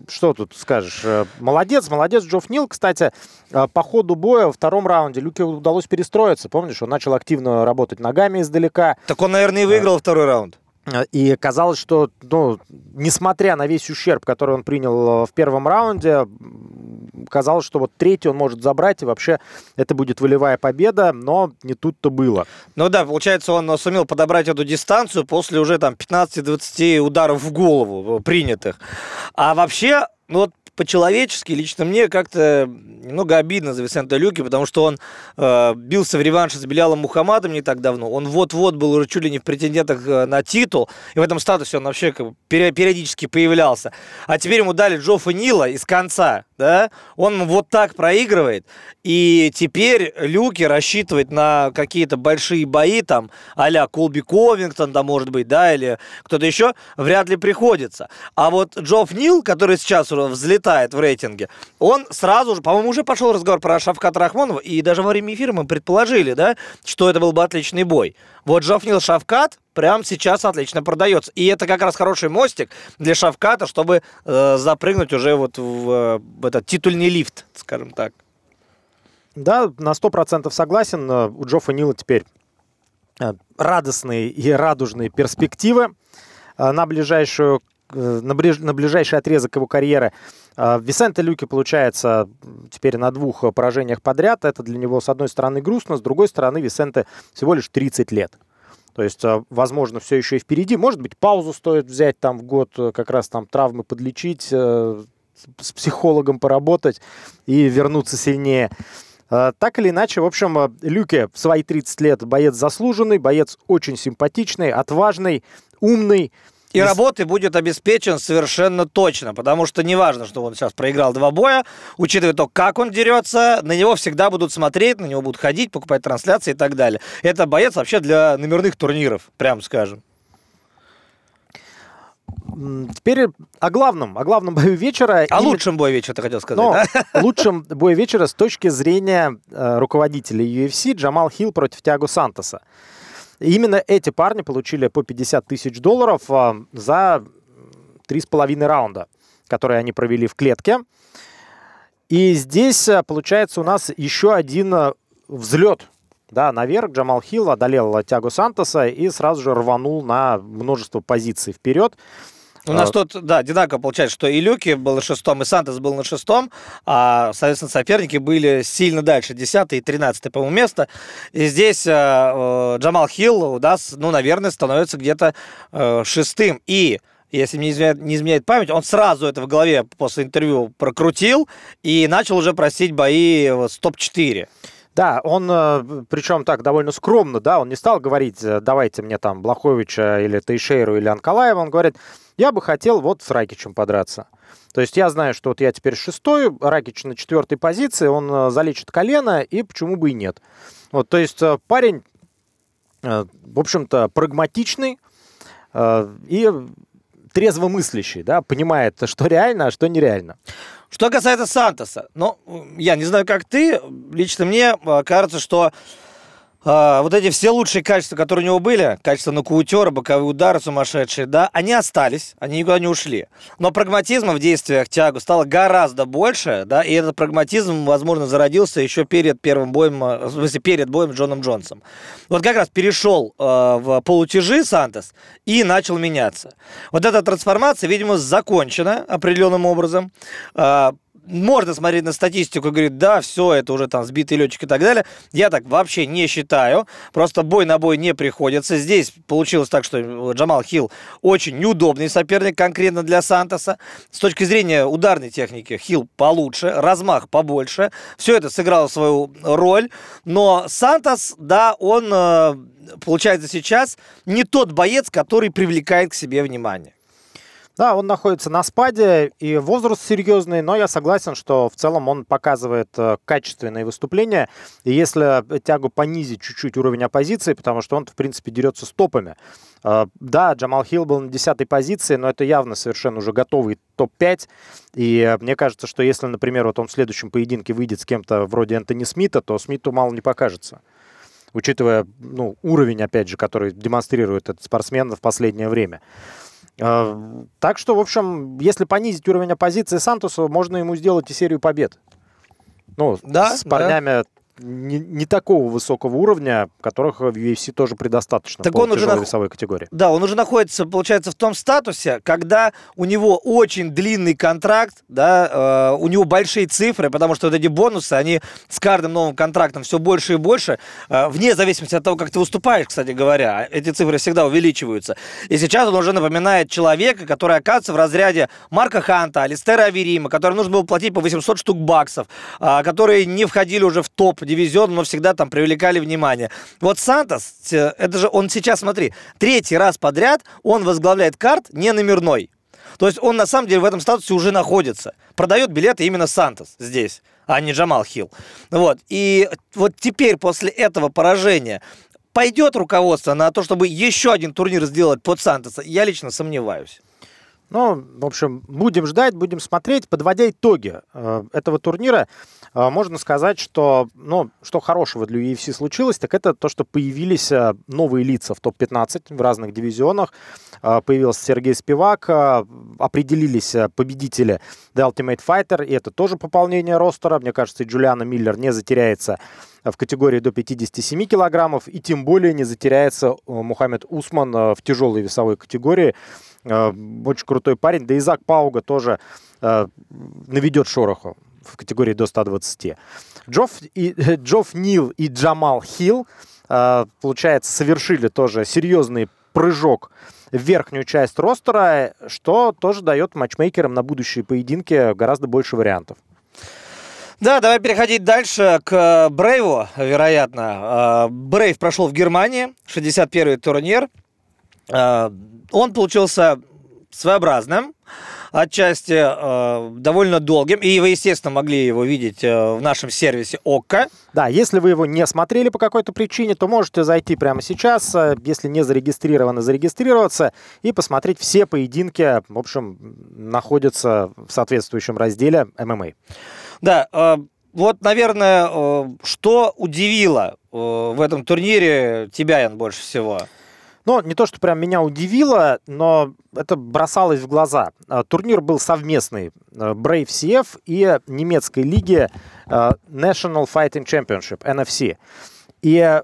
что тут скажешь? Э, Молодец, молодец Джофф Нил. Кстати, э, по ходу боя во втором раунде Люке удалось перестроиться. Помнишь, он начал активно работать ногами издалека. Так он, наверное, и выиграл второй раунд. Э, И казалось, что, ну, несмотря на весь ущерб, который он принял э, в первом раунде, казалось, что вот третий он может забрать, и вообще это будет волевая победа, но не тут-то было. Ну да, получается, он сумел подобрать эту дистанцию после уже там 15-20 ударов в голову э, принятых. А вообще, ну вот по-человечески лично мне как-то немного обидно за Висента Люки, потому что он э, бился в реванше с Белялом Мухаммадом не так давно. Он вот-вот был уже чуть ли не в претендентах э, на титул, и в этом статусе он вообще как бы периодически появлялся. А теперь ему дали Джоффа Нила из конца, да? Он вот так проигрывает, и теперь Люки рассчитывает на какие-то большие бои, там, а-ля Колби Ковингтон, да, может быть, да, или кто-то еще, вряд ли приходится. А вот Джофф Нил, который сейчас взлетает в рейтинге, он сразу же, по-моему, уже пошел разговор про Шавката Рахмонова, и даже во время эфира мы предположили, да, что это был бы отличный бой. Вот Джофф Нил Шавкат прямо сейчас отлично продается. И это как раз хороший мостик для Шавката, чтобы э, запрыгнуть уже вот в, э, в этот титульный лифт, скажем так. Да, на 100% согласен. Э, У Джоффа Нила теперь э, радостные и радужные перспективы на ближайшую на, ближ- на ближайший отрезок его карьеры. Висенте Люки получается теперь на двух поражениях подряд. Это для него, с одной стороны, грустно, с другой стороны, Висенте всего лишь 30 лет. То есть, э, возможно, все еще и впереди. Может быть, паузу стоит взять там в год, э, как раз там травмы подлечить, э, с- психологом поработать и вернуться сильнее. Э, Так или иначе, в общем, э, Люке в свои 30 лет боец заслуженный, боец очень симпатичный, отважный, умный. И Из- работы будет обеспечен совершенно точно, потому что неважно, что он сейчас проиграл два боя, учитывая то, как он дерется, на него всегда будут смотреть, на него будут ходить, покупать трансляции и так далее. Это боец вообще для номерных турниров, прям скажем. Теперь о главном, о главном бою вечера. О Именно- лучшем бое вечера ты хотел сказать, Но да? лучшем бой вечера с точки зрения э, руководителей UFC Джамал Хилл против Тиаго Сантоса. Именно эти парни получили по 50 тысяч долларов а, за три с половиной раунда, которые они провели в клетке. И здесь а, получается у нас еще один а, взлет. Да, наверх Джамал Хилл одолел Тиаго Сантоса и сразу же рванул на множество позиций вперед. У нас тут, да, одинаково получается, что и Люки был на шестом, и Сантос был на шестом, а, соответственно, соперники были сильно дальше, 10 и 13 по-моему, место. И здесь э, э, Джамал Хилл у нас, ну, наверное, становится где-то э, шестым. И если мне не изменяет, не изменяет память, он сразу это в голове после интервью прокрутил и начал уже просить бои с топ-4. Да, он, э, причем так довольно скромно, да, он не стал говорить, э, давайте мне там Блаховича или Тейшейру или Анкалаева, он говорит, я бы хотел вот с Ракичем подраться. То есть я знаю, что вот я теперь шестой, Ракич на четвертой позиции, он э, залечит колено, и почему бы и нет. Вот, то есть парень, в общем-то, прагматичный и трезвомыслящий, да, понимает, что реально, а что нереально. Что касается Сантоса, ну, я не знаю, как ты, лично мне э, кажется, что э, вот эти все лучшие качества, которые у него были, качества нокаутера, боковые удары сумасшедшие, да, они остались, они никуда не ушли. Но прагматизма в действиях Тиагу стало гораздо больше, да, и этот прагматизм, возможно, зародился еще перед первым боем, э, в смысле, перед боем с Джоном Джонсом. Вот как раз перешел э, в полутяжи Сантос и начал меняться. Вот эта трансформация, видимо, закончена определенным образом. А, можно смотреть на статистику и говорить, да, все, это уже там сбитый летчик и так далее. Я так вообще не считаю. Просто бой на бой не приходится. Здесь получилось так, что Джамал Хилл очень неудобный соперник конкретно для Сантоса. С точки зрения ударной техники Хилл получше, размах побольше. Все это сыграло свою роль. Но Сантос, да, он, э, получается, сейчас не тот боец, который привлекает к себе внимание. Да, он находится на спаде, и возраст серьезный, но я согласен, что в целом он показывает э, качественные выступления. И если тягу понизить чуть-чуть уровень оппозиции, потому что он, в принципе, дерется с топами. Э, Да, Джамал Хилл был на десятой позиции, но это явно совершенно уже готовый топ-5. И э, мне кажется, что если, например, вот он в следующем поединке выйдет с кем-то вроде Энтони Смита, то Смиту мало не покажется. Учитывая ну, уровень, опять же, который демонстрирует этот спортсмен в последнее время. Э, Так что, в общем, если понизить уровень оппозиции Сантосу, можно ему сделать и серию побед. Ну, Да, с да. Не, не такого высокого уровня, которых в UFC тоже предостаточно Так по он уже нах- весовой категории. Да, он уже находится, получается, в том статусе, когда у него очень длинный контракт, да, э, у него большие цифры, потому что вот эти бонусы, они с каждым новым контрактом все больше и больше, э, вне зависимости от того, как ты выступаешь, кстати говоря, эти цифры всегда увеличиваются. И сейчас он уже напоминает человека, который оказывается в разряде Марка Ханта, Алистера Аверима, которым нужно было платить по 800 штук баксов, а, которые не входили уже в топ-дивизион, но всегда там привлекали внимание. Вот Сантос, э, это же он сейчас, смотри, третий раз подряд он возглавляет карт не номерной. То есть он на самом деле в этом статусе уже находится. Продает билеты именно Сантос здесь, а не Джамал Хилл. Вот. И вот теперь после этого поражения пойдет руководство на то, чтобы еще один турнир сделать под Сантоса? Я лично сомневаюсь. Ну, в общем, будем ждать, будем смотреть. Подводя итоги э, этого турнира, э, можно сказать, что, ну, что хорошего для UFC случилось, так это то, что появились э, новые лица в топ-15 в разных дивизионах. Появился Сергей Спивак, определились победители The Ultimate Fighter, и это тоже пополнение ростера. Мне кажется, и Джулиана Миллер не затеряется в категории до 57 килограммов, и тем более не затеряется Мухаммед Усман в тяжелой весовой категории. Э, Очень крутой парень. Да и Зак Пауга тоже э, наведет шороху в категории до 120. Джофф, и, Джофф Нил и Джамал Хилл, э, получается, совершили тоже серьезный прыжок в верхнюю часть ростера, что тоже дает матчмейкерам на будущие поединки гораздо больше вариантов. Да, давай переходить дальше к Брейву, вероятно. Брейв прошел в Германии, 61-й турнир. Он получился своеобразным, отчасти э, довольно долгим, и вы, естественно, могли его видеть э, в нашем сервисе ОККО. Да, если вы его не смотрели по какой-то причине, то можете зайти прямо сейчас, э, если не зарегистрированы, зарегистрироваться и посмотреть все поединки, в общем, находятся в соответствующем разделе ММА. Да, э, вот, наверное, э, что удивило э, в этом турнире тебя, Ян, больше всего? Ну, не то, что прям меня удивило, но это бросалось в глаза. А, турнир был совместный а, Brave CF и немецкой лиги а, National Fighting Championship, NFC. И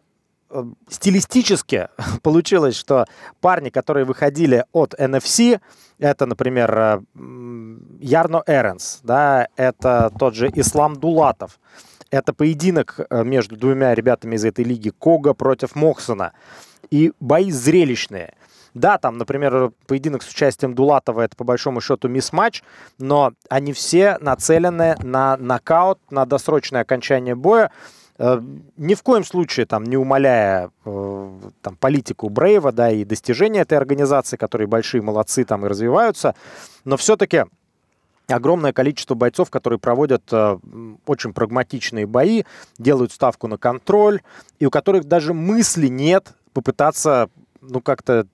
стилистически получилось, что парни, которые выходили от NFC, это, например, Ярно Эренс, да, это тот же Ислам Дулатов, это поединок между двумя ребятами из этой лиги Кога против Моксона и бои зрелищные. Да, там, например, поединок с участием Дулатова, это по большому счету мисс-матч, но они все нацелены на нокаут, на досрочное окончание боя, э, ни в коем случае там не умаляя э, там политику Брейва, да, и достижения этой организации, которые большие молодцы там и развиваются, но все-таки огромное количество бойцов, которые проводят э, очень прагматичные бои, делают ставку на контроль, и у которых даже мысли нет попытаться ну, как-то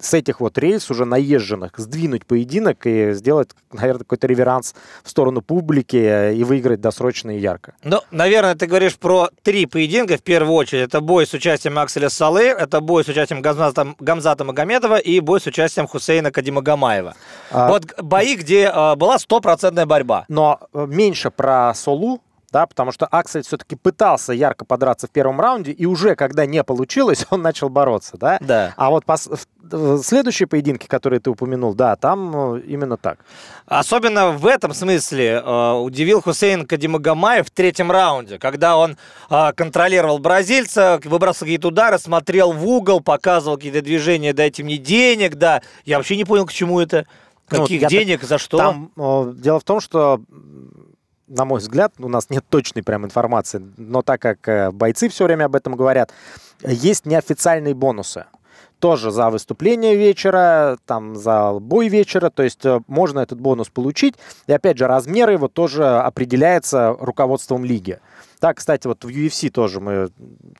с этих вот рельс уже наезженных сдвинуть поединок и сделать, наверное, какой-то реверанс в сторону публики э, и выиграть досрочно и ярко. Ну, наверное, ты говоришь про три поединка в первую очередь. Это бой с участием Акселя Салы, это бой с участием Гамзата, Гамзата Магомедова и бой с участием Хусейна Кадимагамаева. А... Вот бои, где э, была стопроцентная борьба. Но э, меньше про Солу, да, потому что Аксель все-таки пытался ярко подраться в первом раунде, и уже когда не получилось, он начал бороться, да? Да. А вот пос... следующие поединки, которые ты упомянул, да, там э, именно так. Особенно в этом смысле э, удивил Хусейн Кадимагомаев в третьем раунде, когда он э, контролировал бразильца, выбрасывал какие-то удары, смотрел в угол, показывал какие-то движения, дайте мне денег, да. Я вообще не понял, к чему это. Ну, Каких ну, денег, так... за что? Там, э, дело в том, что на мой взгляд, у нас нет точной прям информации, но так как э, бойцы все время об этом говорят, есть неофициальные бонусы. Тоже за выступление вечера, там за бой вечера, то есть э, можно этот бонус получить. И опять же, размер его тоже определяется руководством лиги. Так, кстати, вот в UFC тоже мы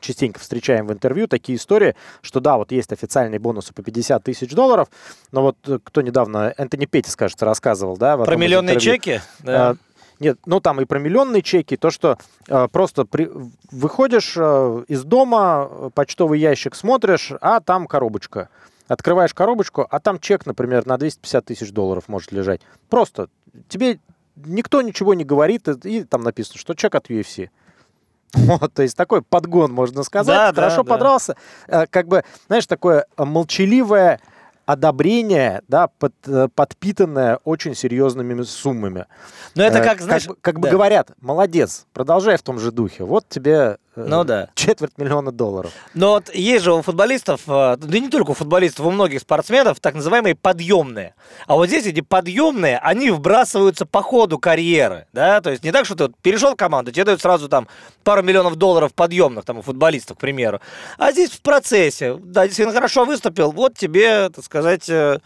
частенько встречаем в интервью такие истории, что да, вот есть официальные бонусы по 50 тысяч долларов, но вот э, кто недавно, Энтони Петтис, кажется, рассказывал, да? Про миллионные чеки? Да. Нет, ну там и про миллионные чеки, то, что э, просто при, выходишь э, из дома, почтовый ящик смотришь, а там коробочка. Открываешь коробочку, а там чек, например, на 250 тысяч долларов может лежать. Просто тебе никто ничего не говорит, и, и там написано, что чек от UFC. Вот, то есть такой подгон, можно сказать. Да, Хорошо да, подрался. Да. Э, как бы, знаешь, такое молчаливое одобрение, да, под, э, подпитанное очень серьезными суммами. Но это э, как, знаешь... Как, как бы говорят, молодец, продолжай в том же духе. Вот тебе ну да. Четверть миллиона долларов. Но вот есть же у футболистов, э, да не только у футболистов, у многих спортсменов так называемые подъемные. А вот здесь эти подъемные, они вбрасываются по ходу карьеры, да, то есть не так, что ты вот перешел в команду, тебе дают сразу там пару миллионов долларов подъемных, там, у футболистов, к примеру. А здесь в процессе, да, действительно хорошо выступил, вот тебе, так сказать, э,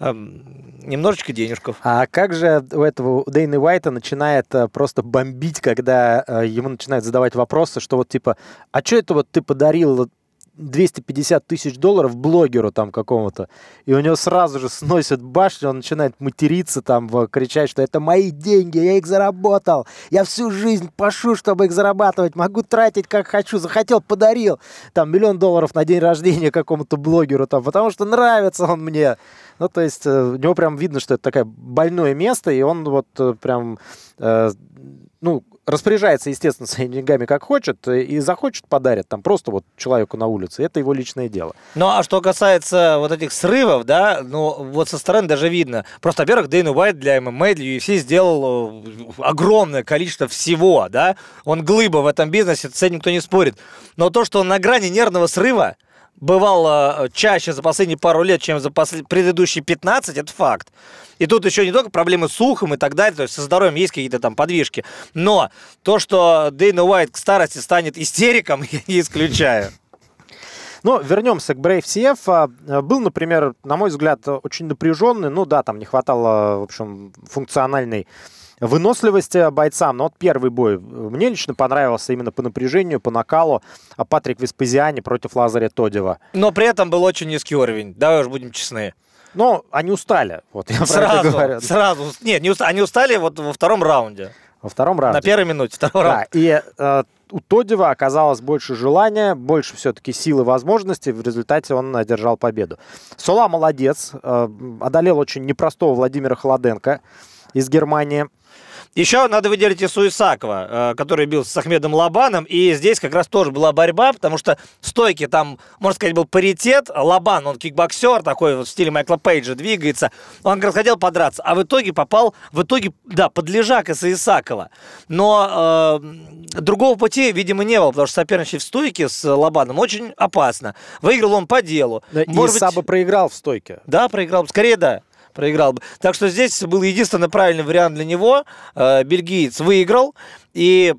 немножечко денежков. А как же у этого у Дэйна Уайта начинает э, просто бомбить, когда э, ему начинают задавать вопросы, что вот типа, а что это вот ты подарил 250 тысяч долларов блогеру там какому-то, и у него сразу же сносят башню, он начинает материться там, кричать, что это мои деньги, я их заработал, я всю жизнь пошу, чтобы их зарабатывать, могу тратить как хочу, захотел, подарил, там, миллион долларов на день рождения какому-то блогеру там, потому что нравится он мне. Ну, то есть э, у него прям видно, что это такое больное место, и он вот э, прям, э, ну, распоряжается, естественно, своими деньгами как хочет, и захочет подарит там просто вот человеку на улице. Это его личное дело. Ну, а что касается вот этих срывов, да, ну, вот со стороны даже видно. Просто, во-первых, Дэйн Уайт для ММА, для UFC сделал э, огромное количество всего, да. Он глыба в этом бизнесе, с этим никто не спорит. Но то, что он на грани нервного срыва, бывало чаще за последние пару лет, чем за послед... предыдущие 15, это факт. И тут еще не только проблемы с ухом и так далее, то есть со здоровьем есть какие-то там подвижки. Но то, что Дэйна Уайт к старости станет истериком, я не исключаю. Но вернемся к Brave CF. А, был, например, на мой взгляд, очень напряженный. Ну да, там не хватало, в общем, функциональной выносливости бойцам. Но вот первый бой мне лично понравился именно по напряжению, по накалу. А Патрик Веспазиани против Лазаря Тодева. Но при этом был очень низкий уровень. Давай уж будем честны. Но они устали. Вот я сразу, говорю. Сразу. Нет, не устали. они устали вот во втором раунде. Во втором раунде. На первой минуте второго да, раунда. И э, у Тодева оказалось больше желания, больше все-таки силы возможностей. В результате он одержал победу. Сола молодец. Э, одолел очень непростого Владимира Холоденко из Германии. Еще надо выделить Ису Исакова, э, который бил с Ахмедом Лабаном. И здесь как раз тоже была борьба, потому что стойки там, можно сказать, был паритет. Лабан, он кикбоксер, такой вот в стиле Майкла Пейджа двигается. Он как раз хотел подраться, а в итоге попал, в итоге, да, под лежак Иса Исакова. Но э, другого пути, видимо, не было, потому что соперничать в стойке с Лабаном очень опасно. Выиграл он по делу. Да, Может быть... бы проиграл в стойке. Да, проиграл. Скорее, да проиграл бы. Так что здесь был единственный правильный вариант для него. Э, бельгиец выиграл, и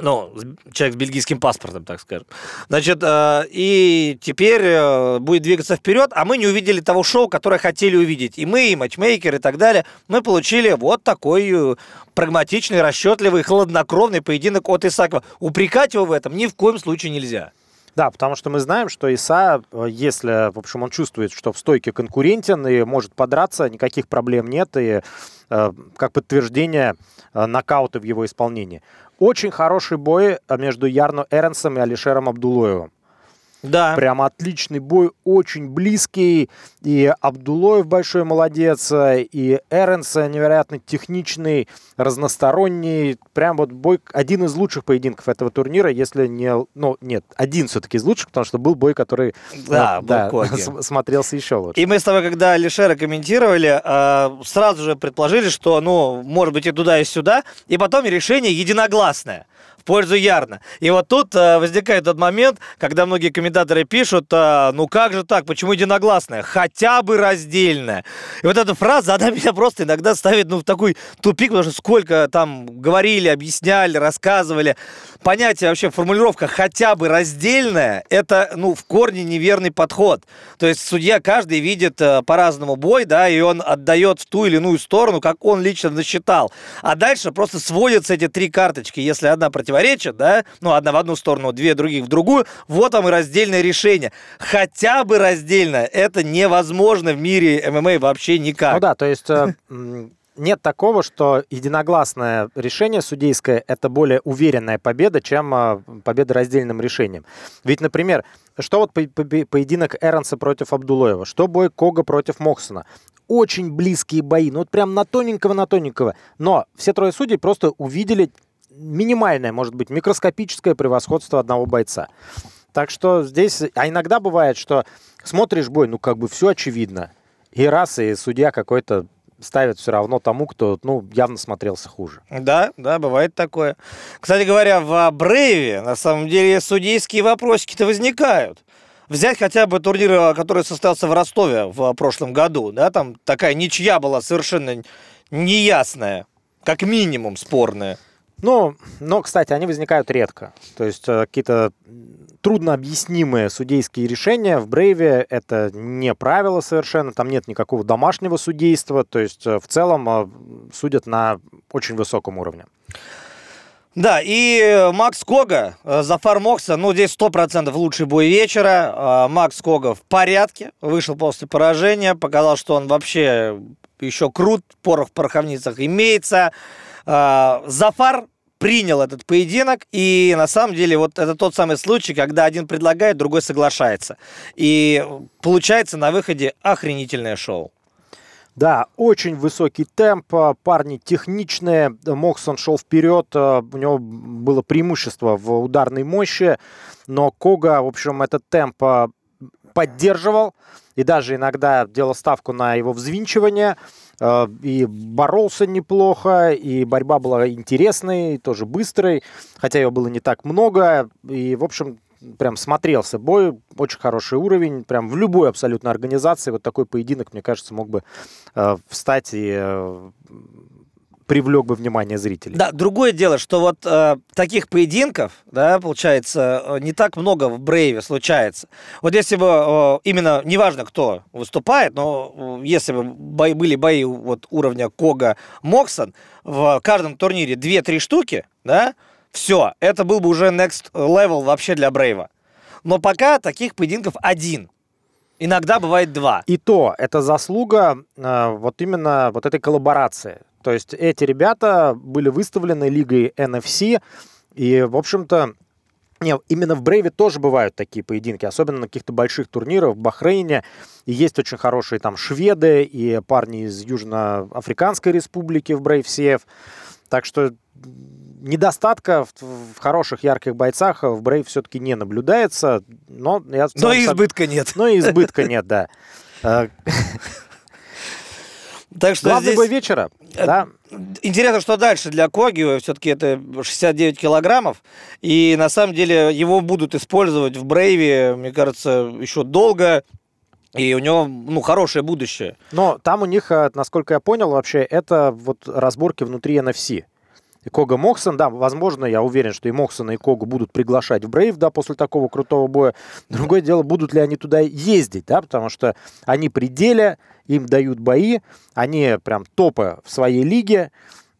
ну, человек с бельгийским паспортом, так скажем. Значит, э, и теперь э, будет двигаться вперед, а мы не увидели того шоу, которое хотели увидеть. И мы, и матчмейкер, и так далее, мы получили вот такой прагматичный, расчетливый, хладнокровный поединок от Исакова. Упрекать его в этом ни в коем случае нельзя. Да, потому что мы знаем, что Иса, э, если, в общем, он чувствует, что в стойке конкурентен и может подраться, никаких проблем нет, и э, как подтверждение э, нокаута в его исполнении. Очень хороший бой между Ярно Эренсом и Алишером Абдулоевым. Да. Прям отличный бой, очень близкий. И Абдулоев большой молодец, и Эренс невероятно техничный, разносторонний. Прям вот бой, один из лучших поединков этого турнира, если не... Ну, нет, один все-таки из лучших, потому что был бой, который да, ну, да, смотрелся еще лучше. И мы с тобой, когда Алишера комментировали, а, сразу же предположили, что, ну, может быть и туда, и сюда. И потом решение единогласное в пользу Ярна. И вот тут э, возникает тот момент, когда многие комментаторы пишут, э, ну как же так, почему единогласное? Хотя бы раздельное. И вот эта фраза, она меня просто иногда ставит ну, в такой тупик, потому что сколько там говорили, объясняли, рассказывали. Понятие вообще, формулировка хотя бы раздельное, это ну в корне неверный подход. То есть судья каждый видит э, по-разному бой, да, и он отдает в ту или иную сторону, как он лично насчитал. А дальше просто сводятся эти три карточки, если одна против противоречат, да, ну, одна в одну сторону, две других в другую, вот вам и раздельное решение. Хотя бы раздельно. Это невозможно в мире ММА вообще никак. Ну да, то есть э, нет такого, что единогласное решение судейское – это более уверенная победа, чем э, победа раздельным решением. Ведь, например, что вот поединок Эронса против Абдулоева, что бой Кога против Моксона. Очень близкие бои, ну вот прям на тоненького, на тоненького. Но все трое судей просто увидели минимальное, может быть, микроскопическое превосходство одного бойца. Так что здесь, а иногда бывает, что смотришь бой, ну как бы все очевидно. И раз, и судья какой-то ставит все равно тому, кто, ну, явно смотрелся хуже. Да, да, бывает такое. Кстати говоря, в Брейве, на самом деле, судейские вопросики-то возникают. Взять хотя бы турнир, который состоялся в Ростове в прошлом году, да, там такая ничья была совершенно неясная, как минимум спорная. Ну, но, кстати, они возникают редко. То есть э, какие-то трудно объяснимые судейские решения в Брейве это не правило совершенно, там нет никакого домашнего судейства, то есть э, в целом э, судят на очень высоком уровне. Да, и Макс Кога, Зафар Мокса, ну, здесь 100% лучший бой вечера. Макс Кога в порядке, вышел после поражения, показал, что он вообще еще крут, порох в пороховницах имеется. Зафар принял этот поединок, и на самом деле вот это тот самый случай, когда один предлагает, другой соглашается. И получается на выходе охренительное шоу. Да, очень высокий темп, парни техничные, Моксон шел вперед, э, у него было преимущество в ударной мощи, но Кога, в общем, этот темп э, поддерживал и даже иногда делал ставку на его взвинчивание. Э, и боролся неплохо, и борьба была интересной, тоже быстрой, хотя ее было не так много. И, в общем, прям смотрелся бой, очень хороший уровень, прям в любой абсолютно организации вот такой поединок, мне кажется, мог бы э, встать и э, привлек бы внимание зрителей. Да, другое дело, что вот э, таких поединков, да, получается, э, не так много в Брейве случается. Вот если бы э, именно, неважно кто выступает, но если бы бои, были бои вот уровня Кога Моксон, в каждом турнире 2-3 штуки, да, все, это был бы уже next level вообще для Брейва. Но пока таких поединков один. Иногда бывает два. И то, это заслуга э, вот именно вот этой коллаборации. То есть эти ребята были выставлены лигой NFC, и, в общем-то, не, именно в Брейве тоже бывают такие поединки, особенно на каких-то больших турнирах в Бахрейне. И есть очень хорошие там шведы и парни из Южноафриканской республики в Брейв CF. Так что недостатка в, в хороших ярких бойцах в Брейв все-таки не наблюдается. Но, я но и избытка нет. Но и избытка нет, да. Так что Главный здесь... бой вечера. Э, да. Интересно, что дальше для Коги. Все-таки это 69 килограммов. И на самом деле его будут использовать в Брейве, мне кажется, еще долго. И у него, ну, хорошее будущее. Но там у них, э, насколько я понял, вообще, это вот разборки внутри NFC. И Кога Моксон, да, возможно, я уверен, что и Моксона, и Кога будут приглашать в Брейв, да, после такого крутого боя. Другое дело, будут ли они туда ездить, да, потому что они при деле, им дают бои, они прям топы в своей лиге.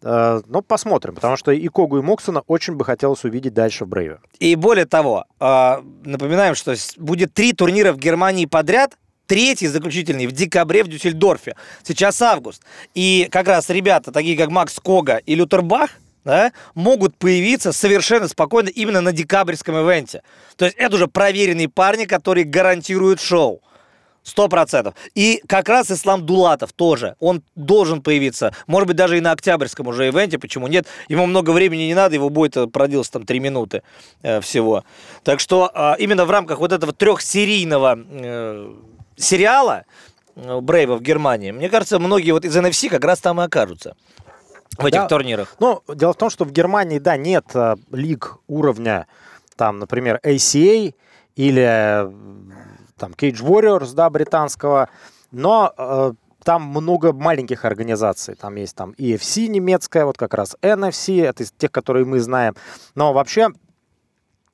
Э, но посмотрим, потому что и Когу, и Моксона очень бы хотелось увидеть дальше в Брейве. И более того, э, напоминаем, что будет три турнира в Германии подряд, третий заключительный в декабре в Дюссельдорфе. Сейчас август. И как раз ребята, такие как Макс Кога и Лютербах, да, могут появиться совершенно спокойно именно на декабрьском ивенте. То есть это уже проверенные парни, которые гарантируют шоу. Сто процентов. И как раз Ислам Дулатов тоже. Он должен появиться. Может быть, даже и на октябрьском уже ивенте. Почему нет? Ему много времени не надо. Его бой продлился там три минуты э, всего. Так что э, именно в рамках вот этого трехсерийного э, сериала э, Брейва в Германии, мне кажется, многие вот из NFC как раз там и окажутся в этих да. турнирах. Ну, дело в том, что в Германии, да, нет э, лиг уровня, там, например, ACA или там Cage Warriors, да, британского, но э, там много маленьких организаций. Там есть там EFC немецкая, вот как раз NFC, это из тех, которые мы знаем. Но вообще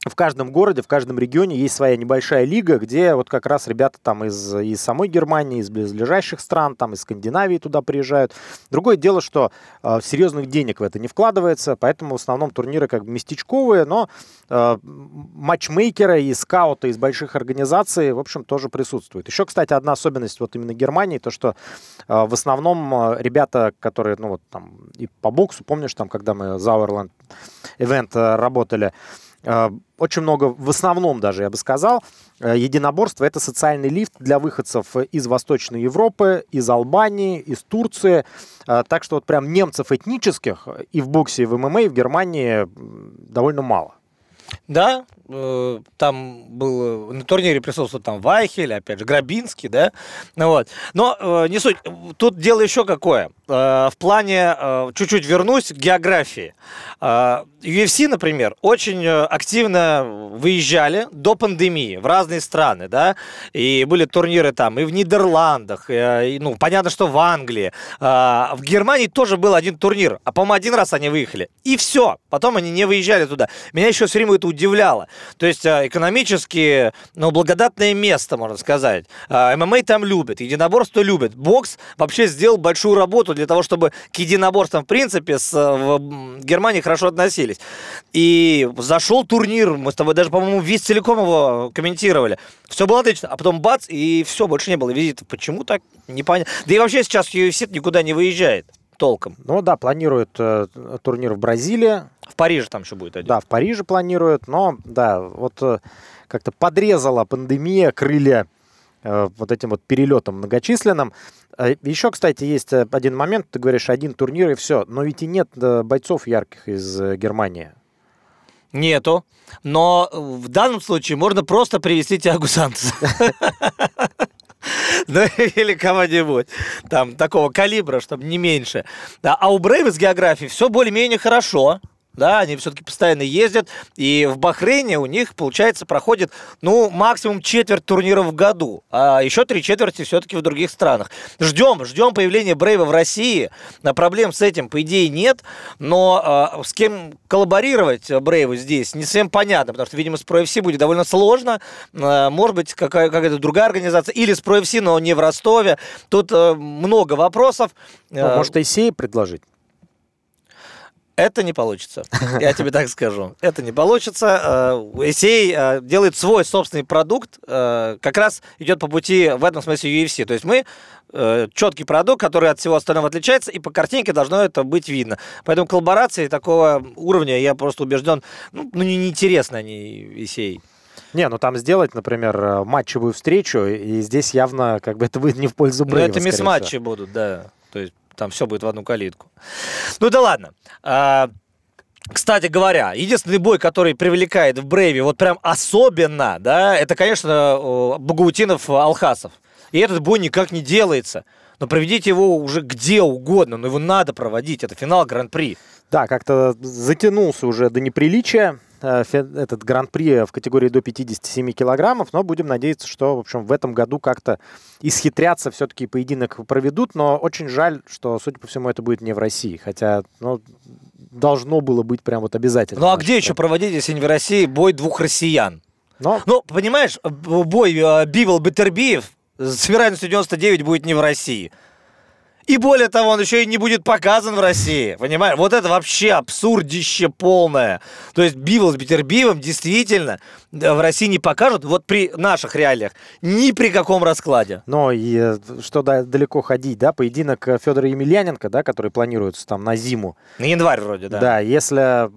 в каждом городе, в каждом регионе есть своя небольшая лига, где вот как раз ребята там из, из самой Германии, из близлежащих стран, там из Скандинавии туда приезжают. Другое дело, что э, серьезных денег в это не вкладывается, поэтому в основном турниры как бы местечковые, но э, матчмейкеры и скауты из больших организаций, в общем, тоже присутствуют. Еще, кстати, одна особенность вот именно Германии, то, что э, в основном э, ребята, которые, ну вот там и по боксу, помнишь, там, когда мы за Зауэрланд ивент э, работали, Э, очень много, в основном даже, я бы сказал, э, единоборство – это социальный лифт для выходцев из Восточной Европы, из Албании, из Турции. Э, так что вот прям немцев этнических и в боксе, и в ММА, и в Германии довольно мало. Да, э, там был на турнире присутствовал там Вайхель, опять же, Грабинский, да, ну вот. Но э, не суть. Тут дело еще какое. Э, в плане, чуть-чуть вернусь к географии. UFC, например, очень активно выезжали до пандемии в разные страны, да, и были турниры там и в Нидерландах, и, ну, понятно, что в Англии. В Германии тоже был один турнир, а, по-моему, один раз они выехали. И все. Потом они не выезжали туда. Меня еще все время это удивляло. То есть а, экономически, ну, благодатное место, можно сказать. А, ММА там любят, единоборство любят. Бокс вообще сделал большую работу для того, чтобы к единоборствам, в принципе, с, в Германии хорошо относились. И зашел турнир, мы с тобой даже, по-моему, весь целиком его комментировали. Все было отлично, а потом бац, и все, больше не было визитов. Почему так? Непонятно. Да и вообще сейчас UFC никуда не выезжает толком. Ну да, планируют э, турнир в Бразилии. В Париже там еще будет один. Да, в Париже планируют, но да, вот э, как-то подрезала пандемия крылья э, вот этим вот перелетом многочисленным. Э, еще, кстати, есть один момент, ты говоришь, один турнир и все, но ведь и нет бойцов ярких из Германии. Нету. Но в данном случае можно просто привести Тиагу Сантоса. ну или кого-нибудь там такого калибра, чтобы не меньше. А у Брейва с географией все более-менее хорошо. Да, они все-таки постоянно ездят, и в Бахрейне у них, получается, проходит, ну, максимум четверть турниров в году, а еще три четверти все-таки в других странах. Ждем, ждем появления Брейва в России, а проблем с этим, по идее, нет, но а, с кем коллаборировать Брейву здесь не совсем понятно, потому что, видимо, с ProFC будет довольно сложно, а, может быть, какая- какая-то другая организация, или с ProFC, но не в Ростове, тут а, много вопросов. Ну, может, ICA предложить? Это не получится. Я тебе так скажу. Это не получится. Эсей э, делает свой собственный продукт, э, как раз идет по пути в этом смысле UFC. То есть мы э, четкий продукт, который от всего остального отличается, и по картинке должно это быть видно. Поэтому коллаборации такого уровня, я просто убежден, ну, ну не неинтересно они Исей. Не, ну там сделать, например, э, матчевую встречу, и здесь явно как бы это будет не в пользу Ну, Брейва, это скорее мисс-матчи будут, да. То есть там все будет в одну калитку. Ну да ладно. А, кстати говоря, единственный бой, который привлекает в Брейве вот прям особенно, да, это, конечно, Багаутинов-Алхасов. И этот бой никак не делается. Но проведите его уже где угодно, но его надо проводить. Это финал Гран-при. Да, как-то затянулся уже до неприличия э, этот гран-при в категории до 57 килограммов, но будем надеяться, что, в общем, в этом году как-то исхитрятся, все-таки поединок проведут, но очень жаль, что, судя по всему, это будет не в России, хотя, ну, должно было быть прям вот обязательно. Ну а где еще проводить, если не в России, бой двух россиян? Но Ну, понимаешь, бой э, Бивол Бетербиев с вероятностью 99 будет не в России. И более того, он еще и не будет показан в России. Понимаешь? Вот это вообще абсурдище полное. То есть Бивол с Бетербиевым действительно э, в России не покажут, вот при наших реалиях, ни при каком раскладе. Но и э, что да- далеко ходить, да, поединок э, Федора Емельяненко, да, который планируется там на зиму. На январь вроде, да. Да, если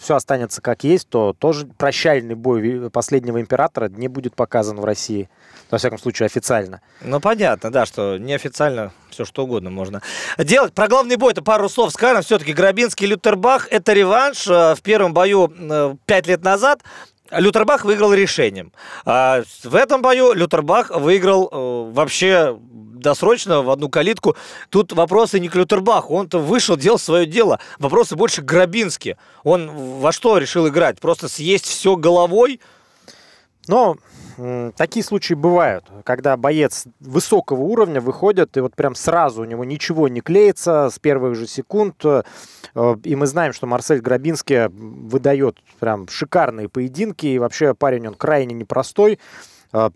все останется как есть, то тоже прощальный бой последнего императора не будет показан в России. Во всяком случае, официально. Ну, понятно, да, что неофициально все что угодно можно делать. Про главный бой это пару слов скажем. Все-таки Грабинский Лютербах – это реванш. Э, В первом бою э, пять лет назад Лютербах выиграл решением. А в этом бою Лютербах выиграл э, вообще досрочно в одну калитку. Тут вопросы не к Лютербаху. Он-то вышел, делал свое дело. Вопросы больше к Грабински. Он во что решил играть? Просто съесть все головой? Но м, такие случаи бывают, когда боец высокого уровня выходит, и вот прям сразу у него ничего не клеится с первых же секунд. э, И мы знаем, что Марсель Грабинский выдает прям шикарные поединки, и вообще парень он крайне непростой. Э,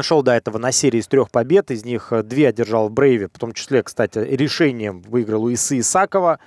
Шел до этого на серии из трех побед, из них две одержал в Брейве, в том числе, кстати, решением выиграл у Исы Исакова,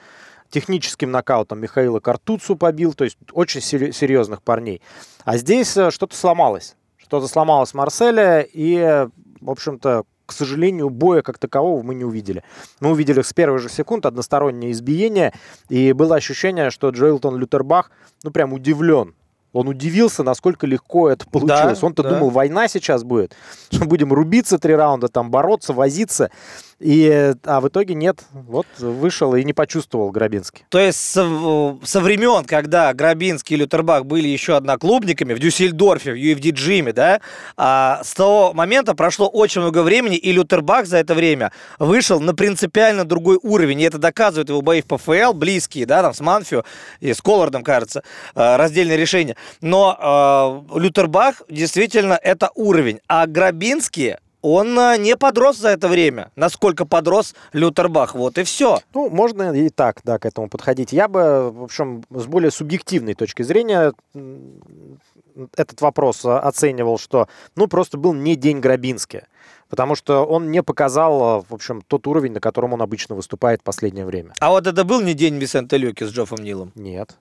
техническим нокаутом Михаила Картуцу побил, то есть очень серьезных парней. А здесь э, что-то сломалось. Что-то сломалось в Марселе, и, в общем-то, к сожалению, боя как такового мы не увидели. Мы увидели с первых же секунд одностороннее избиение, и было ощущение, что Джоэлтон Лютербах, ну, прям удивлен. Он удивился, насколько легко это получилось. Он-то да. думал, война сейчас будет, что будем рубиться три раунда, там бороться, возиться. И, а в итоге нет. Вот вышел и не почувствовал Грабинский. То есть со, со времен, когда Грабинский и Лютербах были еще одноклубниками в Дюссельдорфе, в UFD Джиме, да, а с того момента прошло очень много времени, и Лютербах за это время вышел на принципиально другой уровень. И это доказывает его бои в ПФЛ, близкие, да, там с Манфио и с Коллардом, кажется, э, раздельное решение. Но э, Лютербах действительно это уровень. А Грабинский, он э, не подрос за это время, насколько подрос Лютербах. Вот и все. Ну, можно и так, да, к этому подходить. Я бы, в общем, с более субъективной точки зрения этот вопрос а, оценивал, что, ну, просто был не день Грабински. Потому что он не показал, а, в общем, тот уровень, на котором он обычно выступает в последнее время. А вот это был не день Висенте Люки с Джоффом Нилом? Нет.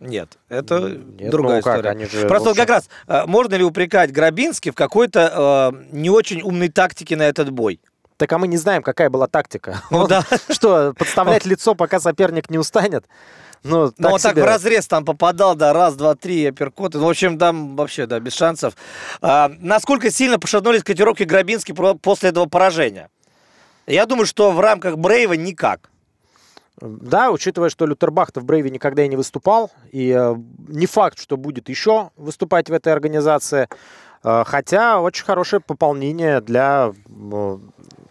Нет, это Нет, другая ну как, история. они же, Просто вот как раз, э, можно ли упрекать Грабински в какой-то э, не очень умной тактике на этот бой? Так а мы не знаем, какая была тактика. Ну да. Что, подставлять лицо, пока соперник не устанет? Ну, он так себе. в разрез там попадал, да, раз, два, три, апперкоты. Ну, в общем, там вообще, да, без шансов. А, насколько сильно пошатнулись котировки Грабински про- после этого поражения? Я думаю, что в рамках Брейва никак. Да, учитывая, что Лютербах-то в Брейве никогда и не выступал, и э, не факт, что будет еще выступать в этой организации, э, хотя очень хорошее пополнение для э,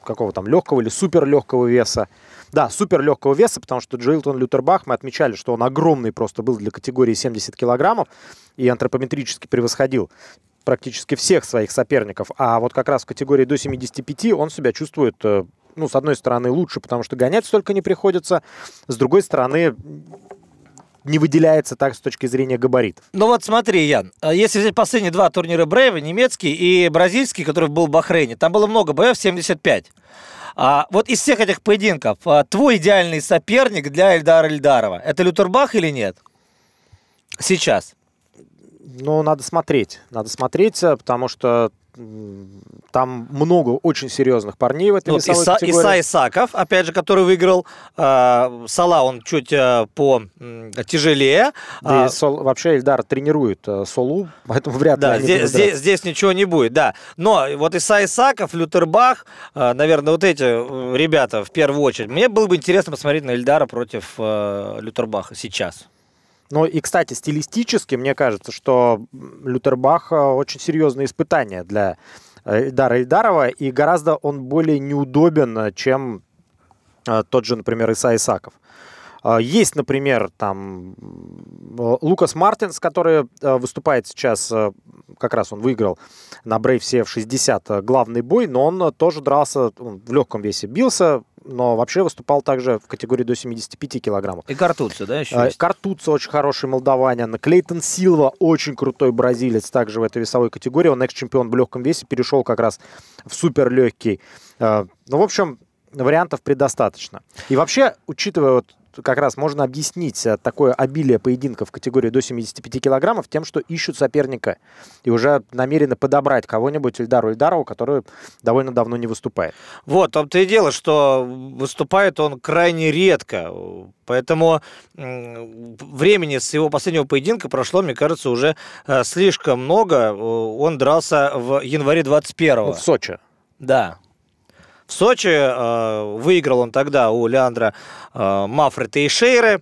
какого там легкого или суперлегкого веса. Да, супер легкого веса, потому что Джоилтон Лютербах, мы отмечали, что он огромный просто был для категории 70 килограммов и антропометрически превосходил практически всех своих соперников. А вот как раз в категории до 75 он себя чувствует ну, с одной стороны, лучше, потому что гонять столько не приходится, с другой стороны, не выделяется так с точки зрения габаритов. Ну вот смотри, Ян, а если взять последние два турнира Брейва, немецкий и бразильский, который был в Бахрейне, там было много боев, 75. А вот из всех этих поединков, а, твой идеальный соперник для Эльдара Эльдарова, это Лютербах или нет? Сейчас. Ну, надо смотреть. Надо смотреть, э, потому что там много очень серьезных парней в этой вот весовой Иса, категории. Иса Исаков, опять же, который выиграл. Э, Сала, он чуть э, по э, тяжелее. Да, а, Сол, вообще Эльдар тренирует э, Солу, поэтому вряд ли да, здесь, здесь, здесь ничего не будет, да. Но вот Иса Исаков, Лютербах, э, наверное, вот эти э, ребята в первую очередь. Мне было бы интересно посмотреть на Эльдара против э, Лютербаха сейчас. Ну и, кстати, стилистически, мне кажется, что Лютербах э, очень серьезное испытание для э, Дара Ильдарова, и гораздо он более неудобен, чем э, тот же, например, Иса Исаков. Есть, например, там Лукас Мартинс, который выступает сейчас, как раз он выиграл на Brave CF 60 главный бой, но он тоже дрался, он в легком весе бился, но вообще выступал также в категории до 75 килограммов. И Картуца, да, еще а, есть? Картуца очень хороший молдаванин. Клейтон Силва очень крутой бразилец, также в этой весовой категории. Он экс-чемпион в легком весе, перешел как раз в супер легкий. А, ну, в общем, вариантов предостаточно. И вообще, учитывая вот как раз можно объяснить э, такое обилие поединков в категории до 75 килограммов тем, что ищут соперника и уже намерены подобрать кого-нибудь Ильдару Ильдарову, который довольно давно не выступает. Вот, том-то и дело, что выступает он крайне редко. Поэтому времени с его последнего поединка прошло, мне кажется, уже э, слишком много. Он дрался в январе 21-го. В Сочи. Да, в Сочи. Э, выиграл он тогда у Леандра э, Мафры Тейшейры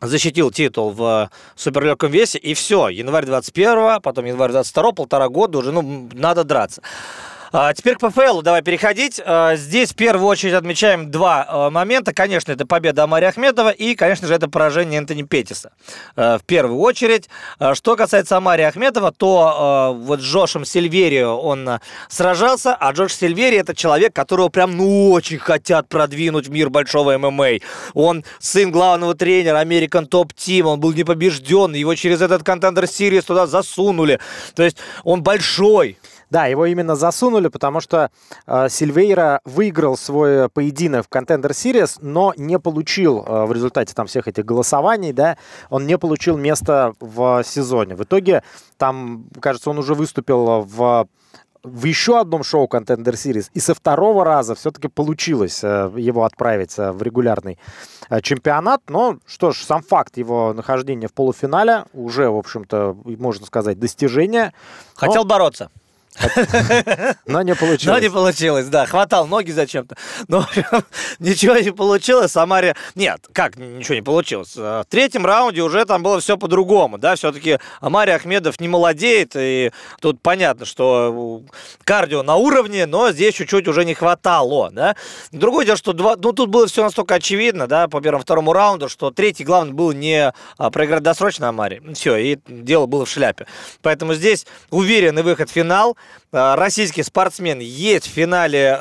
защитил титул в суперлегком весе, и все, январь 21 потом январь 22 полтора года уже, ну, надо драться. А, теперь к ПФЛ давай переходить. А, здесь в первую очередь отмечаем два а, момента. Конечно, это победа Амари Ахмедова и, конечно же, это поражение Энтони Петтиса. В первую очередь. Что касается Амари Ахмедова, то вот с Джошем Сильверио он сражался, а Джош Сильвери это человек, которого прям ну очень хотят продвинуть в мир большого ММА. Он сын главного тренера American Top Team, он был непобежден, его через этот контендер Series туда засунули. То есть он большой, да, его именно засунули, потому что э, Сильвейра выиграл свой поединок в Contender Series, но не получил э, в результате там всех этих голосований, да, он не получил место в сезоне. В итоге там, кажется, он уже выступил в в еще одном шоу Contender Series, и со второго раза все-таки получилось э, его отправить э, в регулярный э, чемпионат. Но что ж, сам факт его нахождения в полуфинале уже, в общем-то, можно сказать, достижение. Хотел Но... бороться. Но не получилось. Но не получилось, да. Хватал ноги зачем-то. Но ничего не получилось. Самаре... Нет, как ничего не получилось? В третьем раунде уже там было все по-другому, да. Все-таки Амари Ахмедов не молодеет. И тут понятно, что кардио на уровне, но здесь чуть-чуть уже не хватало, да. Другое дело, что два... ну, тут было все настолько очевидно, да, по первому-второму раунду, что третий, главное, был не а, проиграть досрочно Амари. Все, и дело было в шляпе. Поэтому здесь уверенный выход в финал. Э, российский спортсмен есть в финале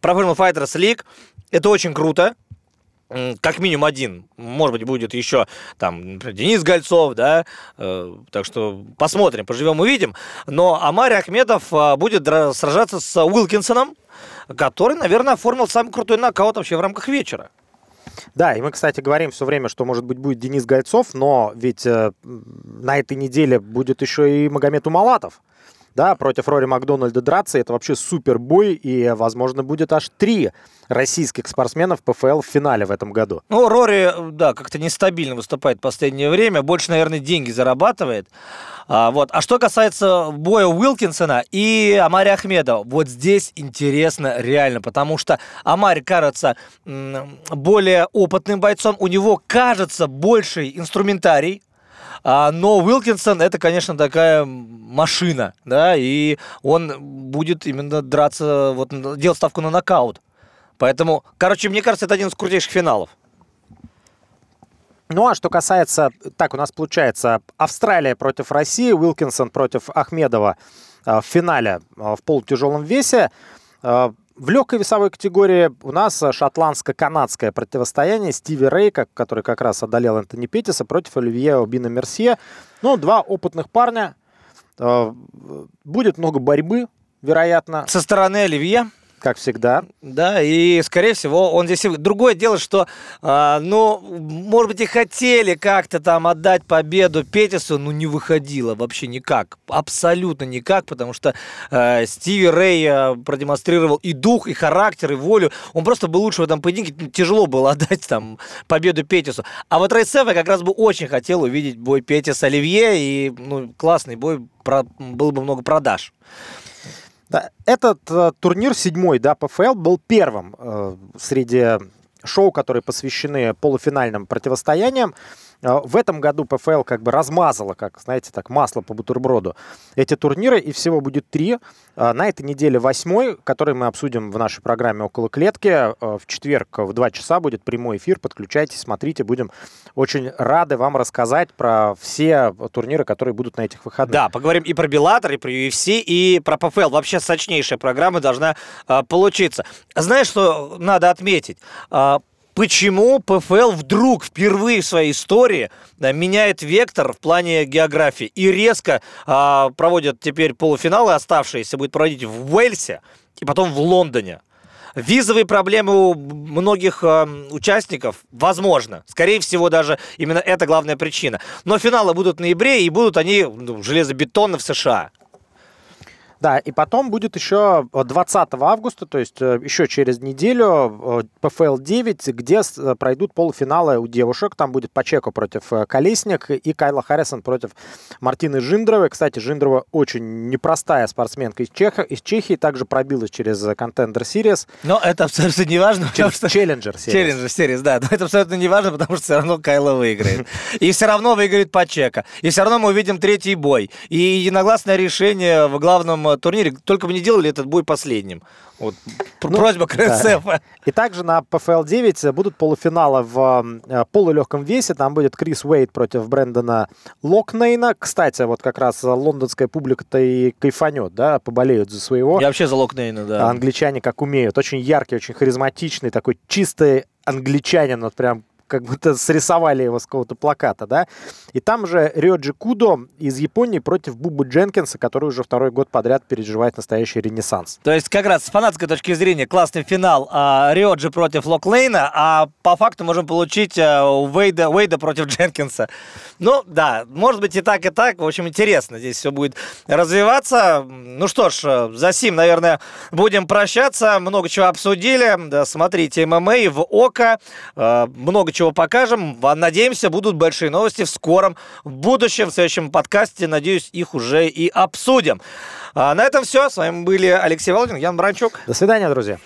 Professional Fighters League. Это очень круто как минимум один, может быть, будет еще там Денис Гольцов, да, э, так что посмотрим, поживем, увидим. Но Амари Ахмедов э, будет сражаться с Уилкинсоном, который, наверное, оформил самый крутой нокаут вообще в рамках вечера. Да, и мы, кстати, говорим все время, что, может быть, будет Денис Гольцов, но ведь э, на этой неделе будет еще и Магомед Умалатов да, против Рори Макдональда драться. Это вообще супер бой, и, возможно, будет аж три российских спортсменов ПФЛ в финале в этом году. Ну, Рори, да, как-то нестабильно выступает в последнее время, больше, наверное, деньги зарабатывает. А, вот. а что касается боя Уилкинсона и Амари Ахмедова, вот здесь интересно реально, потому что Амари кажется более опытным бойцом, у него кажется больший инструментарий, но Уилкинсон это, конечно, такая машина, да, и он будет именно драться, вот делать ставку на нокаут. Поэтому, короче, мне кажется, это один из крутейших финалов. Ну а что касается, так у нас получается, Австралия против России, Уилкинсон против Ахмедова в финале в полутяжелом весе. В легкой весовой категории у нас шотландско-канадское противостояние Стиви Рейка, который как раз одолел Энтони Петтиса, против Оливье Обина Мерсье. Ну, два опытных парня. Будет много борьбы, вероятно. Со стороны Оливье как всегда. Да, и, скорее всего, он здесь... Другое дело, что, э, ну, может быть, и хотели как-то там отдать победу Петису, но не выходило вообще никак. Абсолютно никак, потому что э, Стиви Рэй э, продемонстрировал и дух, и характер, и волю. Он просто был лучше в этом поединке. Тяжело было отдать там победу Петису. А вот Рэй как раз бы очень хотел увидеть бой Петис Оливье, и, ну, классный бой, про, было бы много продаж. Да, этот э, турнир седьмой, да, ПФЛ, был первым э, среди шоу, которые посвящены полуфинальным противостояниям. А, в этом году ПФЛ как бы размазала, как, знаете, так, масло по бутерброду эти турниры, и всего будет три. А, на этой неделе восьмой, который мы обсудим в нашей программе «Около клетки». А, в четверг в два часа будет прямой эфир. Подключайтесь, смотрите. Будем очень рады вам рассказать про все турниры, которые будут на этих выходных. Да, поговорим и про Беллатор, и про UFC, и про ПФЛ. Вообще сочнейшая программа должна получиться. Знаешь, что надо отметить? Почему ПФЛ вдруг впервые в своей истории да, меняет вектор в плане географии и резко а, проводят теперь полуфиналы оставшиеся, будет проводить в Уэльсе и потом в Лондоне. Визовые проблемы у многих э, участников, возможно. Скорее всего, даже именно это главная причина. Но финалы будут в ноябре, и будут они ну, железобетонно в США. Да, и потом будет еще 20 августа, то есть э, еще через неделю, ПФЛ 9, где э, пройдут полуфиналы у девушек. Там будет Пачеко против э, Колесник и Кайла Харрисон против Мартины Жиндровой. Кстати, Жиндрова очень непростая спортсменка из, Чеха, из Чехии, также пробилась через Contender Series. Но это абсолютно не важно. Через что... Challenger Series. Challenger Series, да. Но это абсолютно не важно, потому что все равно Кайла выиграет. И все равно выиграет Пачека. И все равно мы увидим третий бой. И единогласное решение в главном турнире, только бы не делали этот бой последним. Вот ну, просьба к Да. И также на PFL 9 будут полуфиналы в э, полулегком весе. Там будет Крис Уэйт против Брэндона Локнейна. Кстати, вот как раз лондонская публика-то и кайфанет, да, поболеют за своего. Я вообще за Локнейна, да. Англичане как умеют. Очень яркий, очень харизматичный, такой чистый англичанин, вот прям как будто срисовали его с какого-то плаката, да. И там же Рёджи Кудо из Японии против Бубы Дженкинса, который уже второй год подряд переживает настоящий ренессанс. То есть как раз с фанатской точки зрения классный финал а, Рёджи против Локлейна, а по факту можем получить а, Уэйда, Уэйда против Дженкинса. Ну, да, может быть и так, и так. В общем, интересно здесь все будет развиваться. Ну что ж, за сим, наверное, будем прощаться. Много чего обсудили. Да, смотрите ММА в ОКО. А, много чего чего покажем. Надеемся, будут большие новости в скором будущем, в следующем подкасте. Надеюсь, их уже и обсудим. А на этом все. С вами были Алексей Володин, Ян Бранчук. До свидания, друзья.